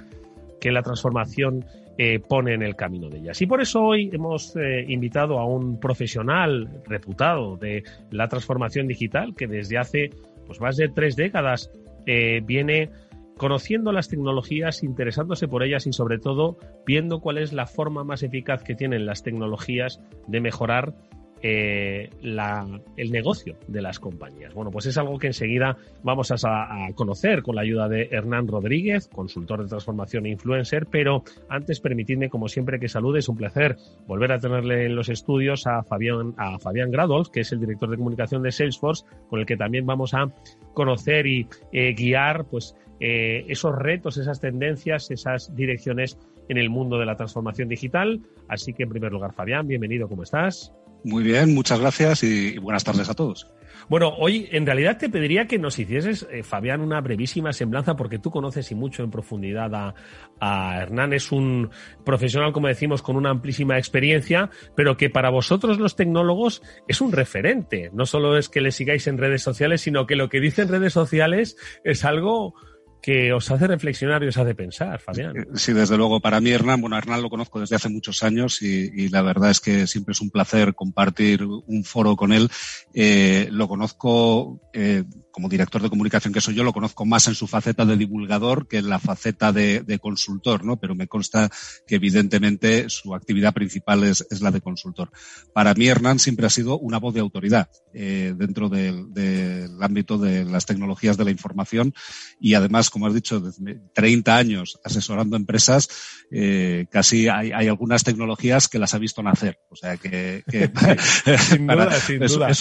que la transformación eh, pone en el camino de ellas. Y por eso hoy hemos eh, invitado a un profesional reputado de la transformación digital que desde hace pues, más de tres décadas eh, viene conociendo las tecnologías, interesándose por ellas y sobre todo viendo cuál es la forma más eficaz que tienen las tecnologías de mejorar eh, el negocio de las compañías. Bueno, pues es algo que enseguida vamos a, conocer con la ayuda de Hernán Rodríguez, consultor de transformación e influencer, pero antes permitidme, como siempre, que salude. Es un placer volver a tenerle en los estudios a Fabián, a Fabián Gradolf, que es el director de comunicación de Salesforce, con el que también vamos a conocer y eh, guiar pues, eh, esos retos, esas tendencias, esas direcciones en el mundo de la transformación digital. Así que, en primer lugar, Fabián, bienvenido, ¿cómo estás? Muy bien, muchas gracias y buenas tardes a todos. Bueno, hoy en realidad te pediría que nos hicieses, eh, Fabián, una brevísima semblanza, porque tú conoces y mucho en profundidad a, a, Hernán. Es un profesional, como decimos, con una amplísima experiencia, pero que para vosotros los tecnólogos es un referente. No solo es que le sigáis en redes sociales, sino que lo que dice en redes sociales es algo que os hace reflexionar y os hace pensar, Fabián. Eh, sí, desde luego. Para mí, Hernán, bueno, Hernán lo conozco desde hace muchos años y, la verdad es que siempre es un placer compartir un foro con él. Eh, lo conozco eh, como director de comunicación que soy yo, lo conozco más en su faceta de divulgador que en la faceta de, consultor, ¿no? Pero me consta que evidentemente su actividad principal es, la de consultor. Para mí, Hernán siempre ha sido una voz de autoridad dentro del, ámbito de las tecnologías de la información y además, como has dicho, desde 30 años asesorando empresas, eh, casi hay, algunas tecnologías que las ha visto nacer. O sea que, es,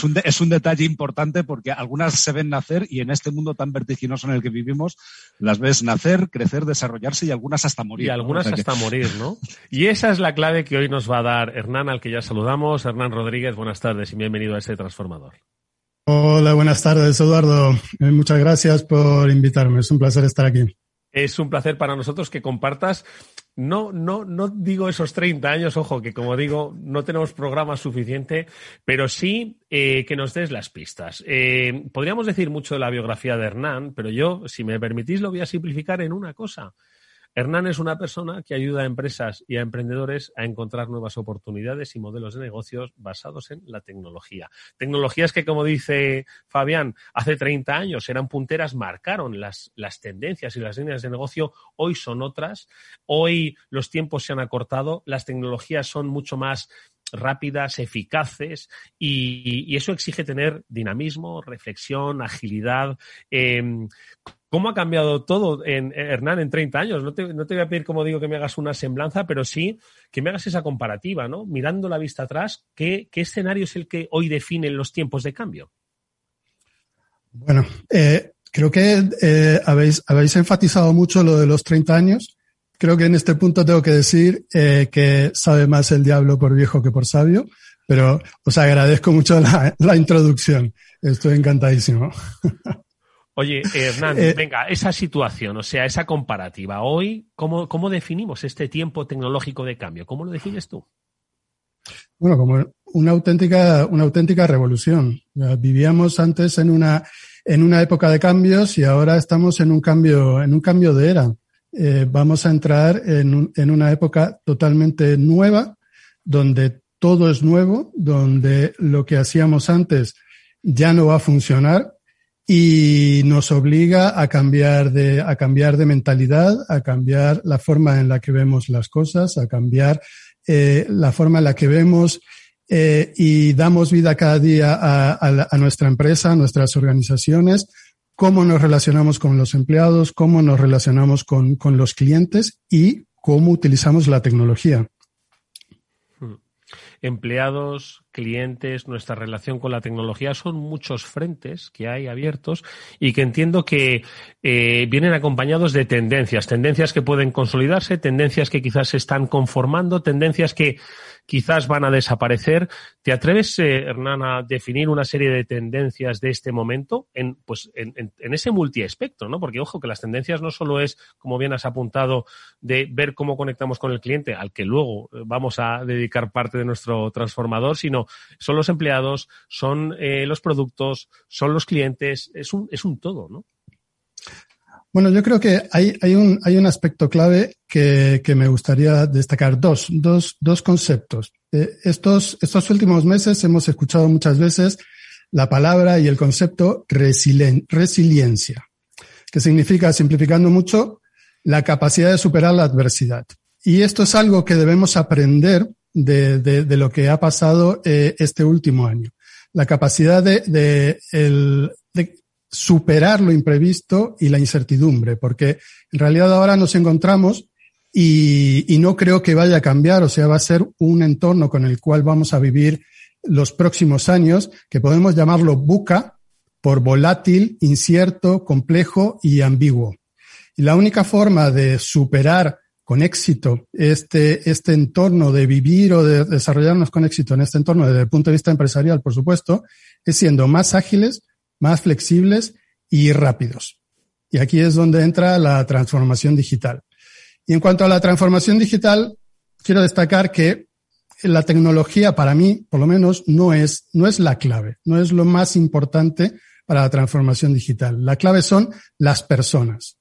un, es un detalle importante porque algunas se ven nacer y en este mundo tan vertiginoso en el que vivimos, las ves nacer, crecer, desarrollarse y algunas hasta morir. Y algunas hasta morir, ¿no? Y esa es la clave que hoy nos va a dar Hernán, al que ya saludamos. Hernán Rodríguez, buenas tardes y bienvenido a este transformador. Hola, buenas tardes, Eduardo. Eh, muchas gracias por invitarme. Es un placer estar aquí. Es un placer para nosotros que compartas no, no, no digo esos 30 años, ojo, que como digo, no tenemos programa suficiente, pero sí eh, que nos des las pistas. Eh, podríamos decir mucho de la biografía de Hernán, pero yo, si me permitís, lo voy a simplificar en una cosa. Hernán es una persona que ayuda a empresas y a emprendedores a encontrar nuevas oportunidades y modelos de negocios basados en la tecnología. Tecnologías que, como dice Fabián, hace 30 años eran punteras, marcaron las, las tendencias y las líneas de negocio, hoy son otras. Hoy los tiempos se han acortado, las tecnologías son mucho más rápidas, eficaces y, eso exige tener dinamismo, reflexión, agilidad. Em, ¿Cómo ha cambiado todo, en, Hernán, en 30 años? No te, voy a pedir, como digo, que me hagas una semblanza, pero sí que me hagas esa comparativa, ¿no? Mirando la vista atrás, ¿qué, escenario es el que hoy define los tiempos de cambio? Bueno, eh, creo que eh, habéis, habéis enfatizado mucho lo de los 30 años creo que en este punto tengo que decir eh, que sabe más el diablo por viejo que por sabio, pero os agradezco mucho la, introducción. Estoy encantadísimo. Oye, Hernán, eh, venga, esa situación, o sea, esa comparativa. Hoy, ¿cómo, ¿cómo definimos este tiempo tecnológico de cambio? ¿Cómo lo defines tú? Bueno, como una auténtica, una auténtica revolución. Vivíamos antes en una, en una época de cambios y ahora estamos en un cambio, en un cambio de era. Eh, vamos a entrar en, en, una época totalmente nueva, donde todo es nuevo, donde lo que hacíamos antes ya no va a funcionar y nos obliga a cambiar de, a cambiar de mentalidad, a cambiar la forma en la que vemos las cosas, a cambiar eh, la forma en la que vemos eh, y damos vida cada día a, a nuestra empresa, a nuestras organizaciones, cómo nos relacionamos con los empleados, cómo nos relacionamos con, con los clientes y cómo utilizamos la tecnología. Hmm. Empleados, clientes, nuestra relación con la tecnología son muchos frentes que hay abiertos y que entiendo que eh, vienen acompañados de tendencias, tendencias que pueden consolidarse, tendencias que quizás se están conformando, tendencias que quizás van a desaparecer. ¿Te atreves, eh, Hernán, a definir una serie de tendencias de este momento en, pues, en, en, ese multiaspecto? ¿no? Porque, ojo, que las tendencias no solo es, como bien has apuntado, de ver cómo conectamos con el cliente, al que luego eh, vamos a dedicar parte de nuestro transformador, sino son los empleados, son eh, los productos, son los clientes, es un, es un todo, ¿no? Bueno, yo creo que hay, hay, un, hay un aspecto clave que, que me gustaría destacar. Dos, dos, dos conceptos. Eh, estos, estos últimos meses hemos escuchado muchas veces la palabra y el concepto resiliencia, que significa, simplificando mucho, la capacidad de superar la adversidad. Y esto es algo que debemos aprender de, de, lo que ha pasado eh, este último año. La capacidad de, de, el, de superar lo imprevisto y la incertidumbre, porque en realidad ahora nos encontramos y, y, no creo que vaya a cambiar, o sea, va a ser un entorno con el cual vamos a vivir los próximos años, que podemos llamarlo buca por volátil, incierto, complejo y ambiguo. Y la única forma de superar con éxito este, este entorno de vivir o de desarrollarnos con éxito en este entorno desde el punto de vista empresarial, por supuesto, es siendo más ágiles, más flexibles y rápidos. Y aquí es donde entra la transformación digital. Y en cuanto a la transformación digital, quiero destacar que la tecnología para mí, por lo menos, no es, no es la clave, no es lo más importante para la transformación digital. La clave son las personas.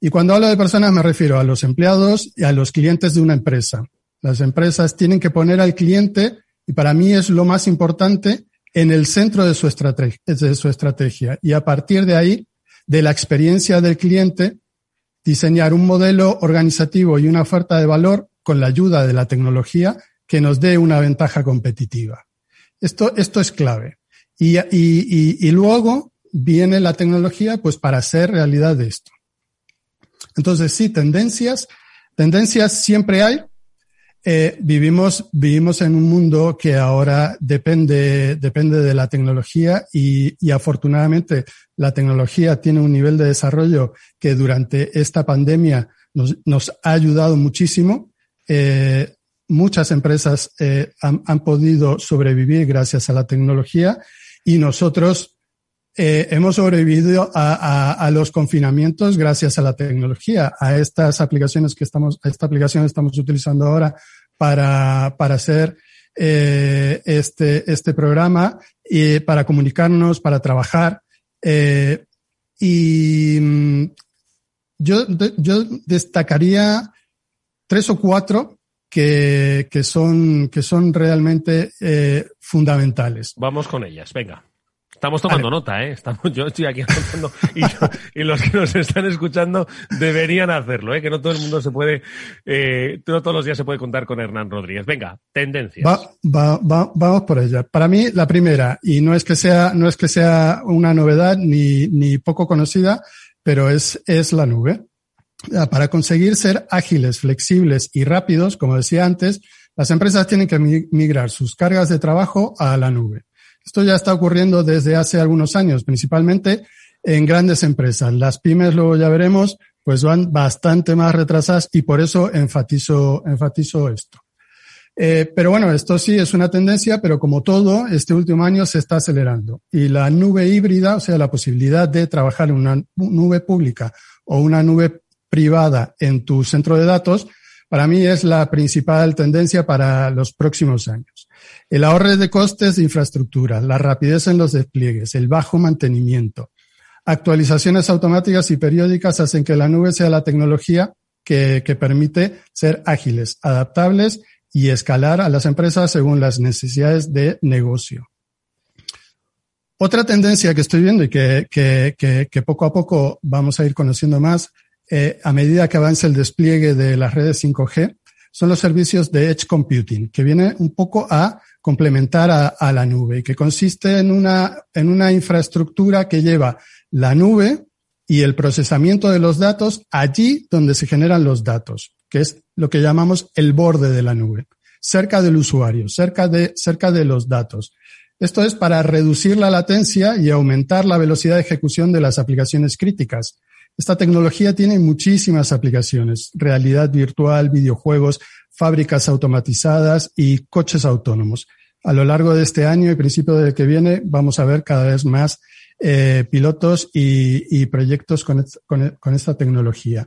Y cuando hablo de personas me refiero a los empleados y a los clientes de una empresa. Las empresas tienen que poner al cliente, y para mí es lo más importante, en el centro de su, estrategia, de su estrategia. Y a partir de ahí, de la experiencia del cliente, diseñar un modelo organizativo y una oferta de valor con la ayuda de la tecnología que nos dé una ventaja competitiva. Esto, esto es clave. Y, y, y, luego viene la tecnología pues para hacer realidad de esto. Entonces, sí, tendencias, tendencias siempre hay. Eh, vivimos, vivimos en un mundo que ahora depende, depende de la tecnología y, y, afortunadamente la tecnología tiene un nivel de desarrollo que durante esta pandemia nos, nos ha ayudado muchísimo. Eh, muchas empresas eh, han, han, podido sobrevivir gracias a la tecnología y nosotros eh, hemos sobrevivido a, los confinamientos gracias a la tecnología, a estas aplicaciones que estamos, a esta aplicación que estamos utilizando ahora para, para hacer eh, este, este programa y para comunicarnos, para trabajar. Eh, y mm, yo, yo destacaría tres o cuatro que, que son, que son realmente eh, fundamentales. Vamos con ellas, venga. Estamos tomando vale. nota, ¿eh? Estamos, yo estoy aquí anotando y, los que nos están escuchando deberían hacerlo, ¿eh? Que no todo el mundo se puede, eh, no todos los días se puede contar con Hernán Rodríguez. Venga, tendencias. Va, va, va, vamos por ella. Para mí, la primera, y no es que sea, no es que sea una novedad ni, ni poco conocida, pero es, es la nube. Para conseguir ser ágiles, flexibles y rápidos, como decía antes, las empresas tienen que migrar sus cargas de trabajo a la nube. Esto ya está ocurriendo desde hace algunos años, principalmente en grandes empresas. Las pymes, luego ya veremos, pues van bastante más retrasadas y por eso enfatizo, enfatizo esto. Eh, pero bueno, esto sí es una tendencia, pero como todo, este último año se está acelerando. Y la nube híbrida, o sea, la posibilidad de trabajar en una nube pública o una nube privada en tu centro de datos, para mí es la principal tendencia para los próximos años. El ahorro de costes de infraestructura, la rapidez en los despliegues, el bajo mantenimiento, actualizaciones automáticas y periódicas hacen que la nube sea la tecnología que, que permite ser ágiles, adaptables y escalar a las empresas según las necesidades de negocio. Otra tendencia que estoy viendo y que, que, que, que poco a poco vamos a ir conociendo más eh, a medida que avance el despliegue de las redes 5G son los servicios de Edge Computing, que viene un poco a complementar a, a, la nube y que consiste en una, en una infraestructura que lleva la nube y el procesamiento de los datos allí donde se generan los datos, que es lo que llamamos el borde de la nube, cerca del usuario, cerca de, cerca de los datos. Esto es para reducir la latencia y aumentar la velocidad de ejecución de las aplicaciones críticas. Esta tecnología tiene muchísimas aplicaciones, realidad virtual, videojuegos, fábricas automatizadas y coches autónomos. A lo largo de este año y principio del que viene vamos a ver cada vez más eh, pilotos y, proyectos con, con, esta tecnología.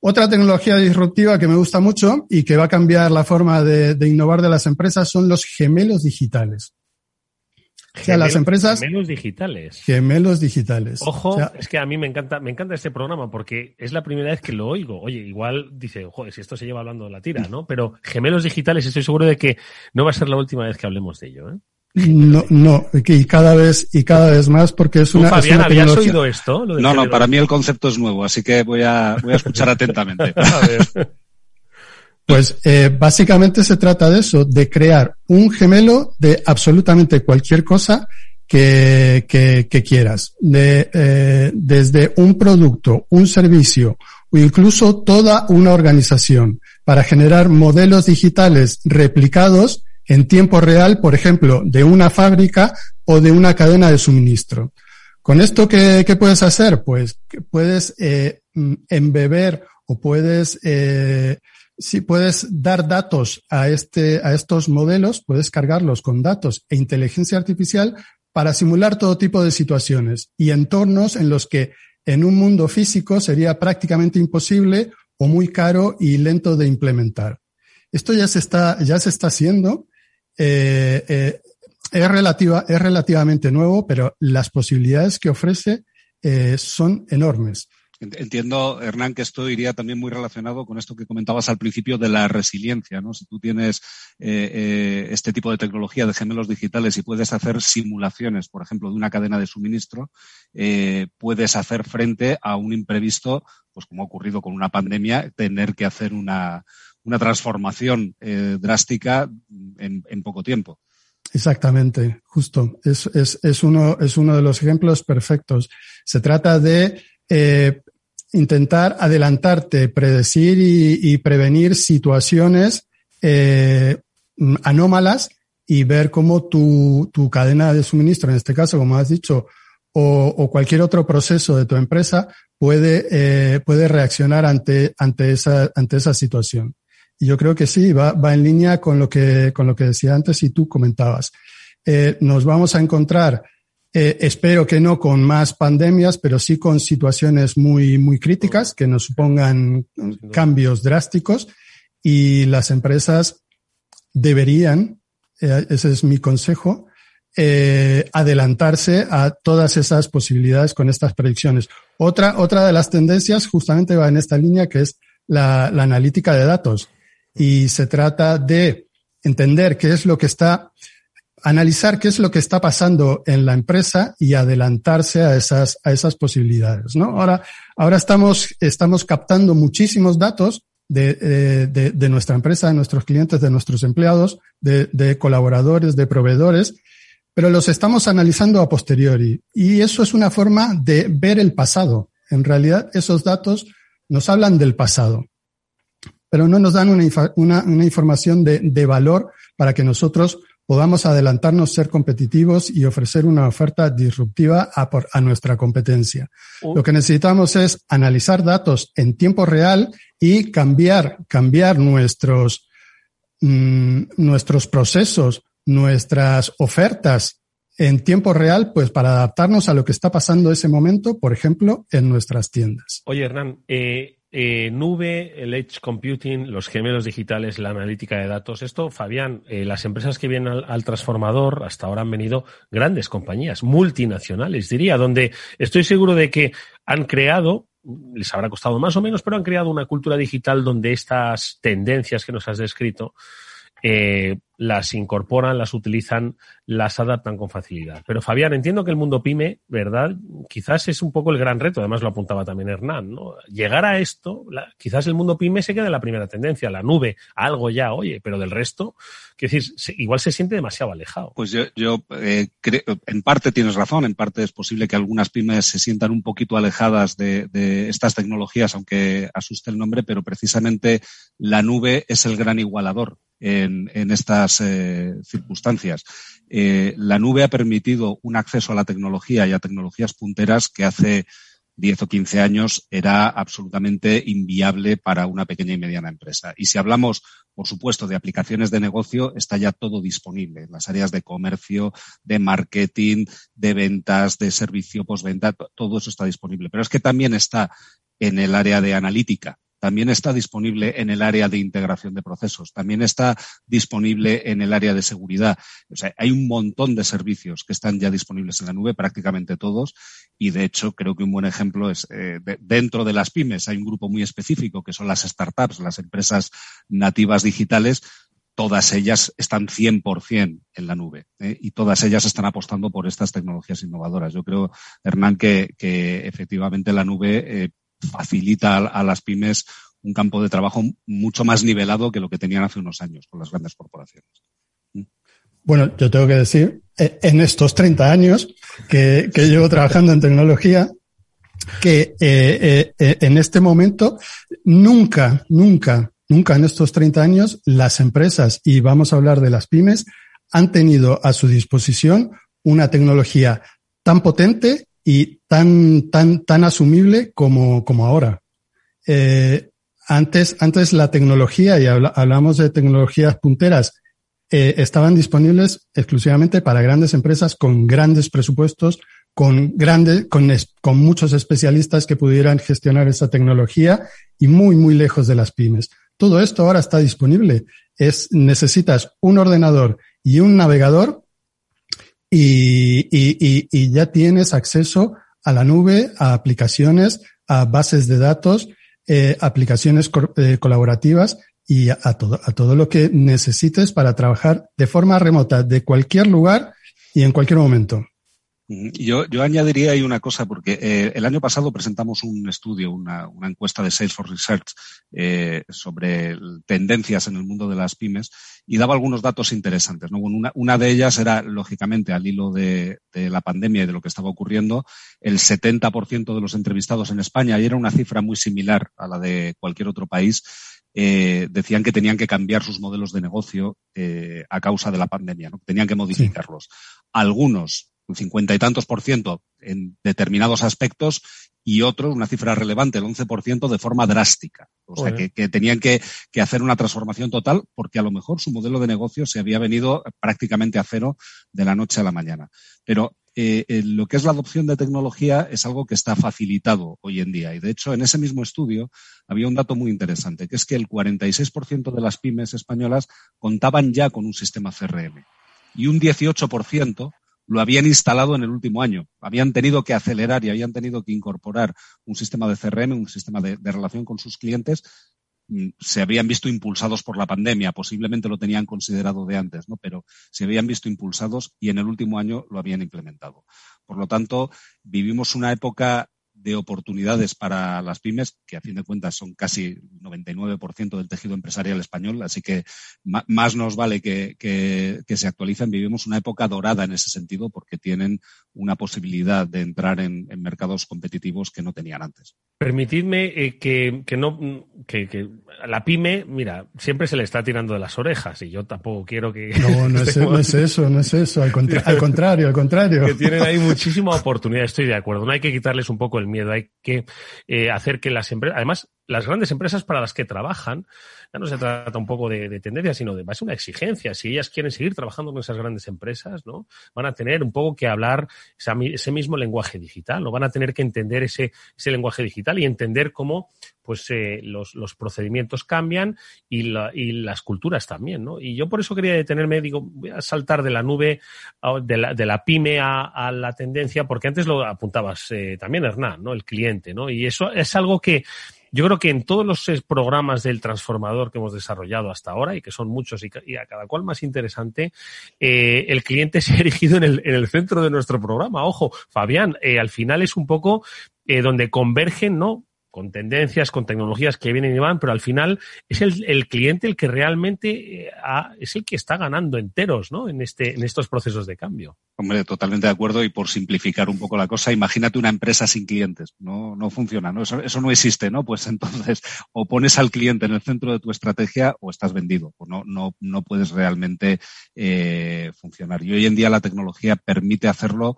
Otra tecnología disruptiva que me gusta mucho y que va a cambiar la forma de innovar de las empresas son los gemelos digitales. O sea, las empresas. Gemelos digitales. Gemelos digitales. Ojo, o sea, es que a mí me encanta, me encanta este programa porque es la primera vez que lo oigo. Oye, igual dice, joder, si esto se lleva hablando de la tira, ¿no? Pero gemelos digitales, estoy seguro de que no va a ser la última vez que hablemos de ello, ¿eh? No, no, y cada vez, y cada vez más porque es una. ¿Tú, Fabián, es una ¿habías oído esto? no, no, para mí el concepto es nuevo, así que voy a, voy a escuchar atentamente. a ver. Pues eh, básicamente se trata de eso, de crear un gemelo de absolutamente cualquier cosa que, que, quieras, de, eh, desde un producto, un servicio o incluso toda una organización para generar modelos digitales replicados en tiempo real, por ejemplo, de una fábrica o de una cadena de suministro. Con esto, ¿qué, qué puedes hacer? Pues que puedes eh, embeber o puedes, eh, si puedes dar datos a, este, a estos modelos, puedes cargarlos con datos e inteligencia artificial para simular todo tipo de situaciones y entornos en los que en un mundo físico sería prácticamente imposible o muy caro y lento de implementar. Esto ya se está, ya se está haciendo. Eh, eh, es, relativa, es relativamente nuevo, pero las posibilidades que ofrece eh, son enormes. Entiendo, Hernán, que esto iría también muy relacionado con esto que comentabas al principio de la resiliencia, ¿no? Si tú tienes eh, eh, este tipo de tecnología de gemelos digitales y puedes hacer simulaciones, por ejemplo, de una cadena de suministro, eh, puedes hacer frente a un imprevisto, pues como ha ocurrido con una pandemia, tener que hacer una, una transformación drástica en, poco tiempo. Exactamente, justo. Es, es, es, uno, es uno de los ejemplos perfectos. Se trata de intentar adelantarte, predecir y, prevenir situaciones eh, anómalas y ver cómo tu, tu, cadena de suministro, en este caso, como has dicho, o, cualquier otro proceso de tu empresa puede, eh, puede reaccionar ante, ante, esa, ante esa situación. Y yo creo que sí, va, va en línea con lo que, con lo que decía antes y tú comentabas. Eh, nos vamos a encontrar eh, espero que no con más pandemias, pero sí con situaciones muy, muy críticas que nos supongan cambios drásticos. Y las empresas deberían, eh, ese es mi consejo, eh, adelantarse a todas esas posibilidades con estas predicciones. Otra, otra de las tendencias justamente va en esta línea que es la, la analítica de datos. Y se trata de entender qué es lo que está analizar qué es lo que está pasando en la empresa y adelantarse a esas, a esas posibilidades, ¿no? Ahora, ahora estamos, estamos captando muchísimos datos de, eh, de, de, nuestra empresa, de nuestros clientes, de nuestros empleados, de, de colaboradores, de proveedores, pero los estamos analizando a posteriori. Y eso es una forma de ver el pasado. En realidad, esos datos nos hablan del pasado, pero no nos dan una, una, una información de, de valor para que nosotros podamos adelantarnos, ser competitivos y ofrecer una oferta disruptiva a, por, a nuestra competencia. Lo que necesitamos es analizar datos en tiempo real y cambiar, cambiar nuestros, mm, nuestros procesos, nuestras ofertas en tiempo real, pues para adaptarnos a lo que está pasando ese momento, por ejemplo, en nuestras tiendas. Oye, Hernán, eh, eh, nube, el edge computing, los gemelos digitales, la analítica de datos. Esto, Fabián, eh, las empresas que vienen al, transformador hasta ahora han venido grandes compañías, multinacionales, diría, donde estoy seguro de que han creado, les habrá costado más o menos, pero han creado una cultura digital donde estas tendencias que nos has descrito eh, las incorporan, las utilizan, las adaptan con facilidad. Pero Fabián, entiendo que el mundo pyme, ¿verdad? Quizás es un poco el gran reto, además lo apuntaba también Hernán, ¿no? Llegar a esto, quizás el mundo pyme se quede en la primera tendencia, la nube, algo ya, oye, pero del resto, que decir, igual se siente demasiado alejado. Pues yo, yo eh, en parte tienes razón, en parte es posible que algunas pymes se sientan un poquito alejadas de, estas tecnologías, aunque asuste el nombre, pero precisamente la nube es el gran igualador en, en eh, circunstancias. Eh, la nube ha permitido un acceso a la tecnología y a tecnologías punteras que hace 10 o 15 años era absolutamente inviable para una pequeña y mediana empresa. Y si hablamos, por supuesto, de aplicaciones de negocio, está ya todo disponible en las áreas de comercio, de marketing, de ventas, de servicio postventa, todo eso está disponible. Pero es que también está en el área de analítica también está disponible en el área de integración de procesos, también está disponible en el área de seguridad. O sea, hay un montón de servicios que están ya disponibles en la nube, prácticamente todos, y de hecho creo que un buen ejemplo es eh, dentro de las pymes hay un grupo muy específico que son las startups, las empresas nativas digitales, todas ellas están 100% en la nube ¿eh? y todas ellas están apostando por estas tecnologías innovadoras. Yo creo, Hernán, que, efectivamente la nube eh, facilita a, las pymes un campo de trabajo mucho más nivelado que lo que tenían hace unos años con las grandes corporaciones. Bueno, yo tengo que decir, eh, en estos 30 años que, llevo trabajando en tecnología, que eh, eh, en este momento nunca, nunca, nunca en estos 30 años las empresas, y vamos a hablar de las pymes, han tenido a su disposición una tecnología tan potente y tan, tan, tan asumible como, como ahora. antes, antes la tecnología, y hablamos de tecnologías punteras, eh, estaban disponibles exclusivamente para grandes empresas con grandes presupuestos, con grandes, con, con muchos especialistas que pudieran gestionar esa tecnología y muy, muy lejos de las pymes. Todo esto ahora está disponible. Es, necesitas un ordenador y un navegador y, y, y, ya tienes acceso a la nube, a aplicaciones, a bases de datos, eh, aplicaciones eh, colaborativas y a, todo, a todo lo que necesites para trabajar de forma remota de cualquier lugar y en cualquier momento. Yo, yo añadiría ahí una cosa, porque eh, el año pasado presentamos un estudio, una, una encuesta de Salesforce Research eh, sobre tendencias en el mundo de las pymes y daba algunos datos interesantes. ¿no? una, una, de ellas era, lógicamente, al hilo de, de, la pandemia y de lo que estaba ocurriendo, el 70% de los entrevistados en España, y era una cifra muy similar a la de cualquier otro país, eh, decían que tenían que cambiar sus modelos de negocio a causa de la pandemia, ¿no? tenían que modificarlos. Algunos, un cincuenta y tantos por ciento en determinados aspectos y otros, una cifra relevante, el 11% de forma drástica. O sea, que, que, tenían que, que, hacer una transformación total porque a lo mejor su modelo de negocio se había venido prácticamente a cero de la noche a la mañana. Pero eh, eh, lo que es la adopción de tecnología es algo que está facilitado hoy en día. Y de hecho, en ese mismo estudio había un dato muy interesante, que es que el 46% de las pymes españolas contaban ya con un sistema CRM y un 18% lo habían instalado en el último año. Habían tenido que acelerar y habían tenido que incorporar un sistema de CRM, un sistema de, de relación con sus clientes Mm, se habían visto impulsados por la pandemia, posiblemente lo tenían considerado de antes, ¿no? Pero se habían visto impulsados y en el último año lo habían implementado. Por lo tanto, vivimos una época de oportunidades para las pymes, que a fin de cuentas son casi 99% del tejido empresarial español, así que más nos vale que, se actualicen. Vivimos una época dorada en ese sentido porque tienen una posibilidad de entrar en, mercados competitivos que no tenían antes. Permitidme eh, que, no que, la pyme, mira, siempre se le está tirando de las orejas y yo tampoco quiero que no, no, es, eso, no es eso, al, contrario, al contrario. Que tienen ahí muchísima oportunidad, estoy de acuerdo. No hay que quitarles un poco el miedo, hay que eh, hacer que las empresas, además, las grandes empresas para las que trabajan, ya no se trata un poco de, tendencia, sino de, es una exigencia. Si ellas quieren seguir trabajando con esas grandes empresas, ¿no? Van a tener un poco que hablar ese mismo lenguaje digital, ¿no? Van a tener que entender ese, ese lenguaje digital y entender cómo, pues, eh, los, los, procedimientos cambian y, la, y, las culturas también, ¿no? Y yo por eso quería detenerme, digo, voy a saltar de la nube, de la, de la pyme a, a la tendencia, porque antes lo apuntabas eh, también, Hernán, ¿no? El cliente, ¿no? Y eso es algo que, yo creo que en todos los programas del transformador que hemos desarrollado hasta ahora, y que son muchos y, a cada cual más interesante, eh, el cliente se ha erigido en el, en el, centro de nuestro programa. Ojo, Fabián, eh, al final es un poco eh, donde convergen, ¿no? Con tendencias, con tecnologías que vienen y van, pero al final es el, cliente el que realmente eh, es el que está ganando enteros ¿no? en, este, en estos procesos de cambio. Hombre, totalmente de acuerdo y por simplificar un poco la cosa, imagínate una empresa sin clientes, no, no funciona, ¿no? Eso, eso no existe, ¿no? Pues entonces o pones al cliente en el centro de tu estrategia o estás vendido, o no, no, no puedes realmente eh, funcionar. Y hoy en día la tecnología permite hacerlo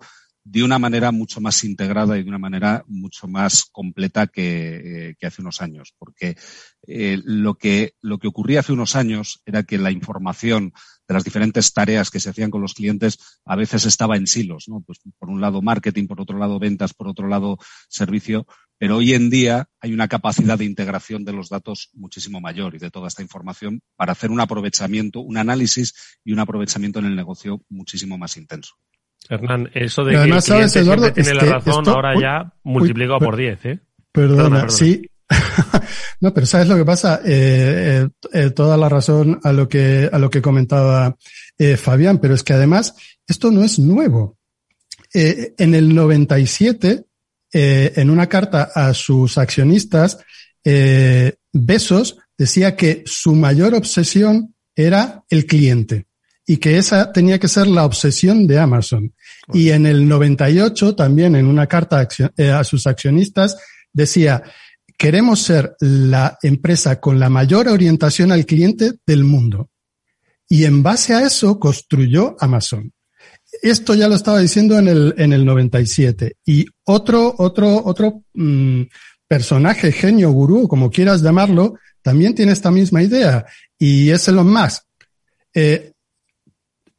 de una manera mucho más integrada y de una manera mucho más completa que, eh, hace unos años. Porque eh, lo, que, lo que ocurría hace unos años era que la información de las diferentes tareas que se hacían con los clientes a veces estaba en silos, ¿no? Pues por un lado marketing, por otro lado ventas, por otro lado servicio, pero hoy en día hay una capacidad de integración de los datos muchísimo mayor y de toda esta información para hacer un aprovechamiento, un análisis y un aprovechamiento en el negocio muchísimo más intenso. Hernán, eso de que el cliente Eduardo, tiene la razón ahora ya multiplicado por 10, ¿eh? Perdona, sí. no, pero ¿sabes lo que pasa? Eh, eh, eh, toda la razón a lo que, a lo que comentaba Fabián, pero es que además esto no es nuevo. en el 97, en una carta a sus accionistas, Besos decía que su mayor obsesión era el cliente y que esa tenía que ser la obsesión de Amazon. Y en el 98 también en una carta eh, a sus accionistas decía, queremos ser la empresa con la mayor orientación al cliente del mundo. Y en base a eso construyó Amazon. Esto ya lo estaba diciendo en el, en el 97. Y otro, otro, otro mm, personaje, genio, gurú, como quieras llamarlo, también tiene esta misma idea. Y es Elon Musk. Eh,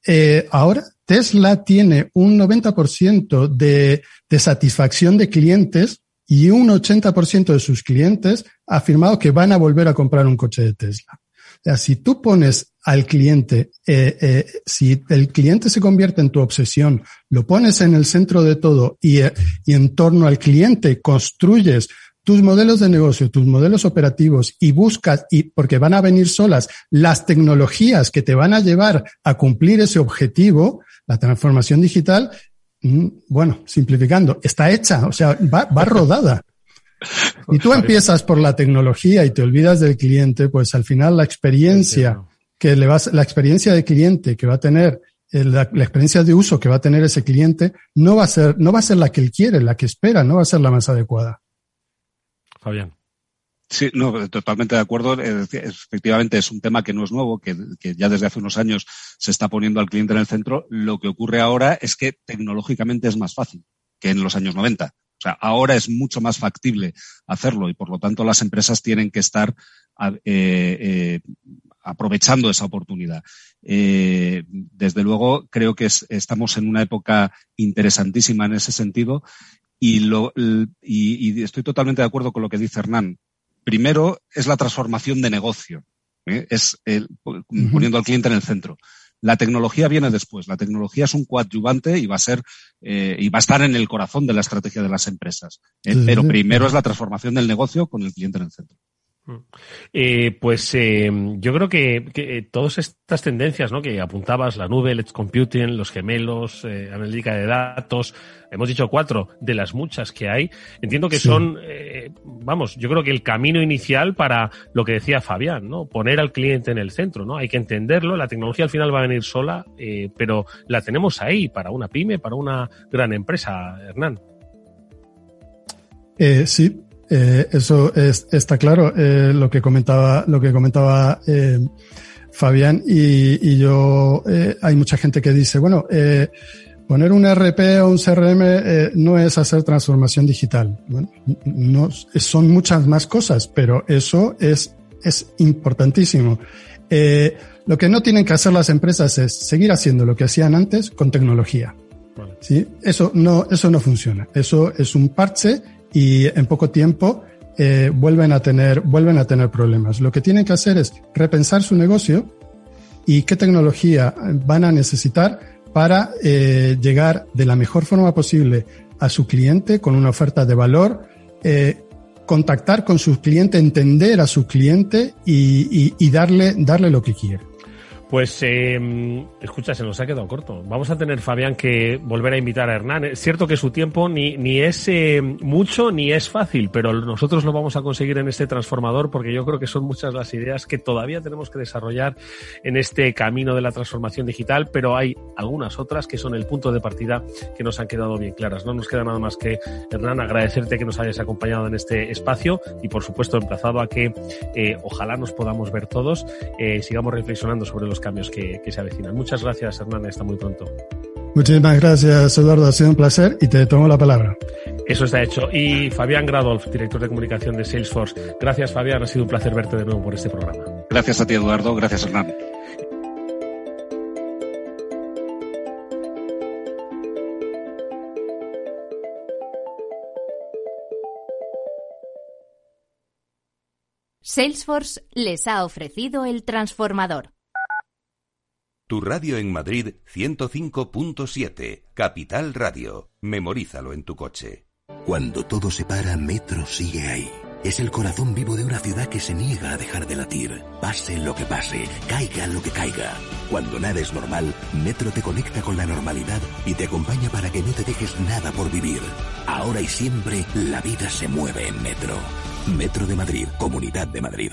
eh, ahora Tesla tiene un 90% de, de satisfacción de clientes y un 80% de sus clientes ha afirmado que van a volver a comprar un coche de Tesla. O sea, si tú pones al cliente, eh, eh, si el cliente se convierte en tu obsesión, lo pones en el centro de todo y, y en torno al cliente construyes tus modelos de negocio, tus modelos operativos y buscas, y porque van a venir solas las tecnologías que te van a llevar a cumplir ese objetivo, la transformación digital, mm, bueno, simplificando, está hecha, o sea, va, va rodada. Y tú empiezas por la tecnología y te olvidas del cliente, pues al final la experiencia que le vas, la experiencia de cliente que va a tener, eh, la, la, experiencia de uso que va a tener ese cliente, no va a ser, no va a ser la que él quiere, la que espera, no va a ser la más adecuada. Fabián. Sí, no, totalmente de acuerdo. Efectivamente, es un tema que no es nuevo, que, ya desde hace unos años se está poniendo al cliente en el centro. Lo que ocurre ahora es que tecnológicamente es más fácil que en los años 90. O sea, ahora es mucho más factible hacerlo y por lo tanto las empresas tienen que estar eh, eh, aprovechando esa oportunidad. Eh, desde luego, creo que es, estamos en una época interesantísima en ese sentido y, lo, y, y, estoy totalmente de acuerdo con lo que dice Hernán. Primero es la transformación de negocio, ¿eh? es el, poniendo al cliente en el centro. La tecnología viene después. La tecnología es un coadyuvante y va a ser eh, y va a estar en el corazón de la estrategia de las empresas. ¿eh? Pero primero es la transformación del negocio con el cliente en el centro. Eh, pues eh, yo creo que, que, todas estas tendencias ¿no? que apuntabas, la nube, el edge computing, los gemelos, eh, analítica de datos, hemos dicho cuatro de las muchas que hay, entiendo que sí. son, eh, vamos, yo creo que el camino inicial para lo que decía Fabián, ¿no? Poner al cliente en el centro, ¿no? Hay que entenderlo, la tecnología al final va a venir sola, eh, pero la tenemos ahí para una pyme, para una gran empresa, Hernán. Eh, sí, eh, eso es, está claro, eh, lo que comentaba, lo que comentaba eh, Fabián y, y yo, hay mucha gente que dice, bueno, poner un RP o un CRM no es hacer transformación digital. Bueno, no, son muchas más cosas, pero eso es, es importantísimo. lo que no tienen que hacer las empresas es seguir haciendo lo que hacían antes con tecnología. Vale. ¿Sí? Eso no, eso no funciona. Eso es un parche y en poco tiempo eh, vuelven a tener vuelven a tener problemas. Lo que tienen que hacer es repensar su negocio y qué tecnología van a necesitar para eh, llegar de la mejor forma posible a su cliente con una oferta de valor, eh, contactar con su cliente, entender a su cliente y, y, y darle, darle lo que quiere. Pues, eh, escucha, se nos ha quedado corto. Vamos a tener, Fabián, que volver a invitar a Hernán. Es cierto que su tiempo ni, ni es eh, mucho ni es fácil, pero nosotros lo vamos a conseguir en este transformador porque yo creo que son muchas las ideas que todavía tenemos que desarrollar en este camino de la transformación digital, pero hay algunas otras que son el punto de partida que nos han quedado bien claras. No nos queda nada más que, Hernán, agradecerte que nos hayas acompañado en este espacio y, por supuesto, emplazado a que eh, ojalá nos podamos ver todos, eh, sigamos reflexionando sobre los cambios que, que, se avecinan. Muchas gracias, Hernán, hasta muy pronto. Muchísimas gracias, Eduardo. Ha sido un placer y te tomo la palabra. Eso está hecho. Y Fabián Gradolf, director de comunicación de Salesforce. Gracias, Fabián. Ha sido un placer verte de nuevo por este programa. Gracias a ti, Eduardo. Gracias, Hernán. Salesforce les ha ofrecido el transformador. Tu radio en Madrid 105.7, Capital Radio. Memorízalo en tu coche. Cuando todo se para, Metro sigue ahí. Es el corazón vivo de una ciudad que se niega a dejar de latir. Pase lo que pase, caiga lo que caiga. Cuando nada es normal, Metro te conecta con la normalidad y te acompaña para que no te dejes nada por vivir. Ahora y siempre, la vida se mueve en Metro. Metro de Madrid, Comunidad de Madrid.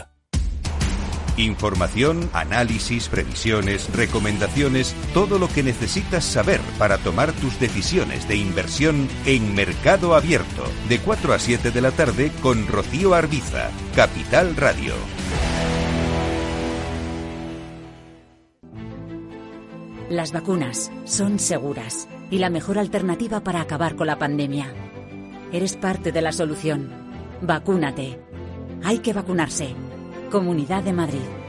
Información, análisis, previsiones, recomendaciones, todo lo que necesitas saber para tomar tus decisiones de inversión en Mercado Abierto, de 4 a 7 de la tarde con Rocío Arbiza, Capital Radio. Las vacunas son seguras y la mejor alternativa para acabar con la pandemia. Eres parte de la solución. Vacúnate. Hay que vacunarse. Comunidad de Madrid.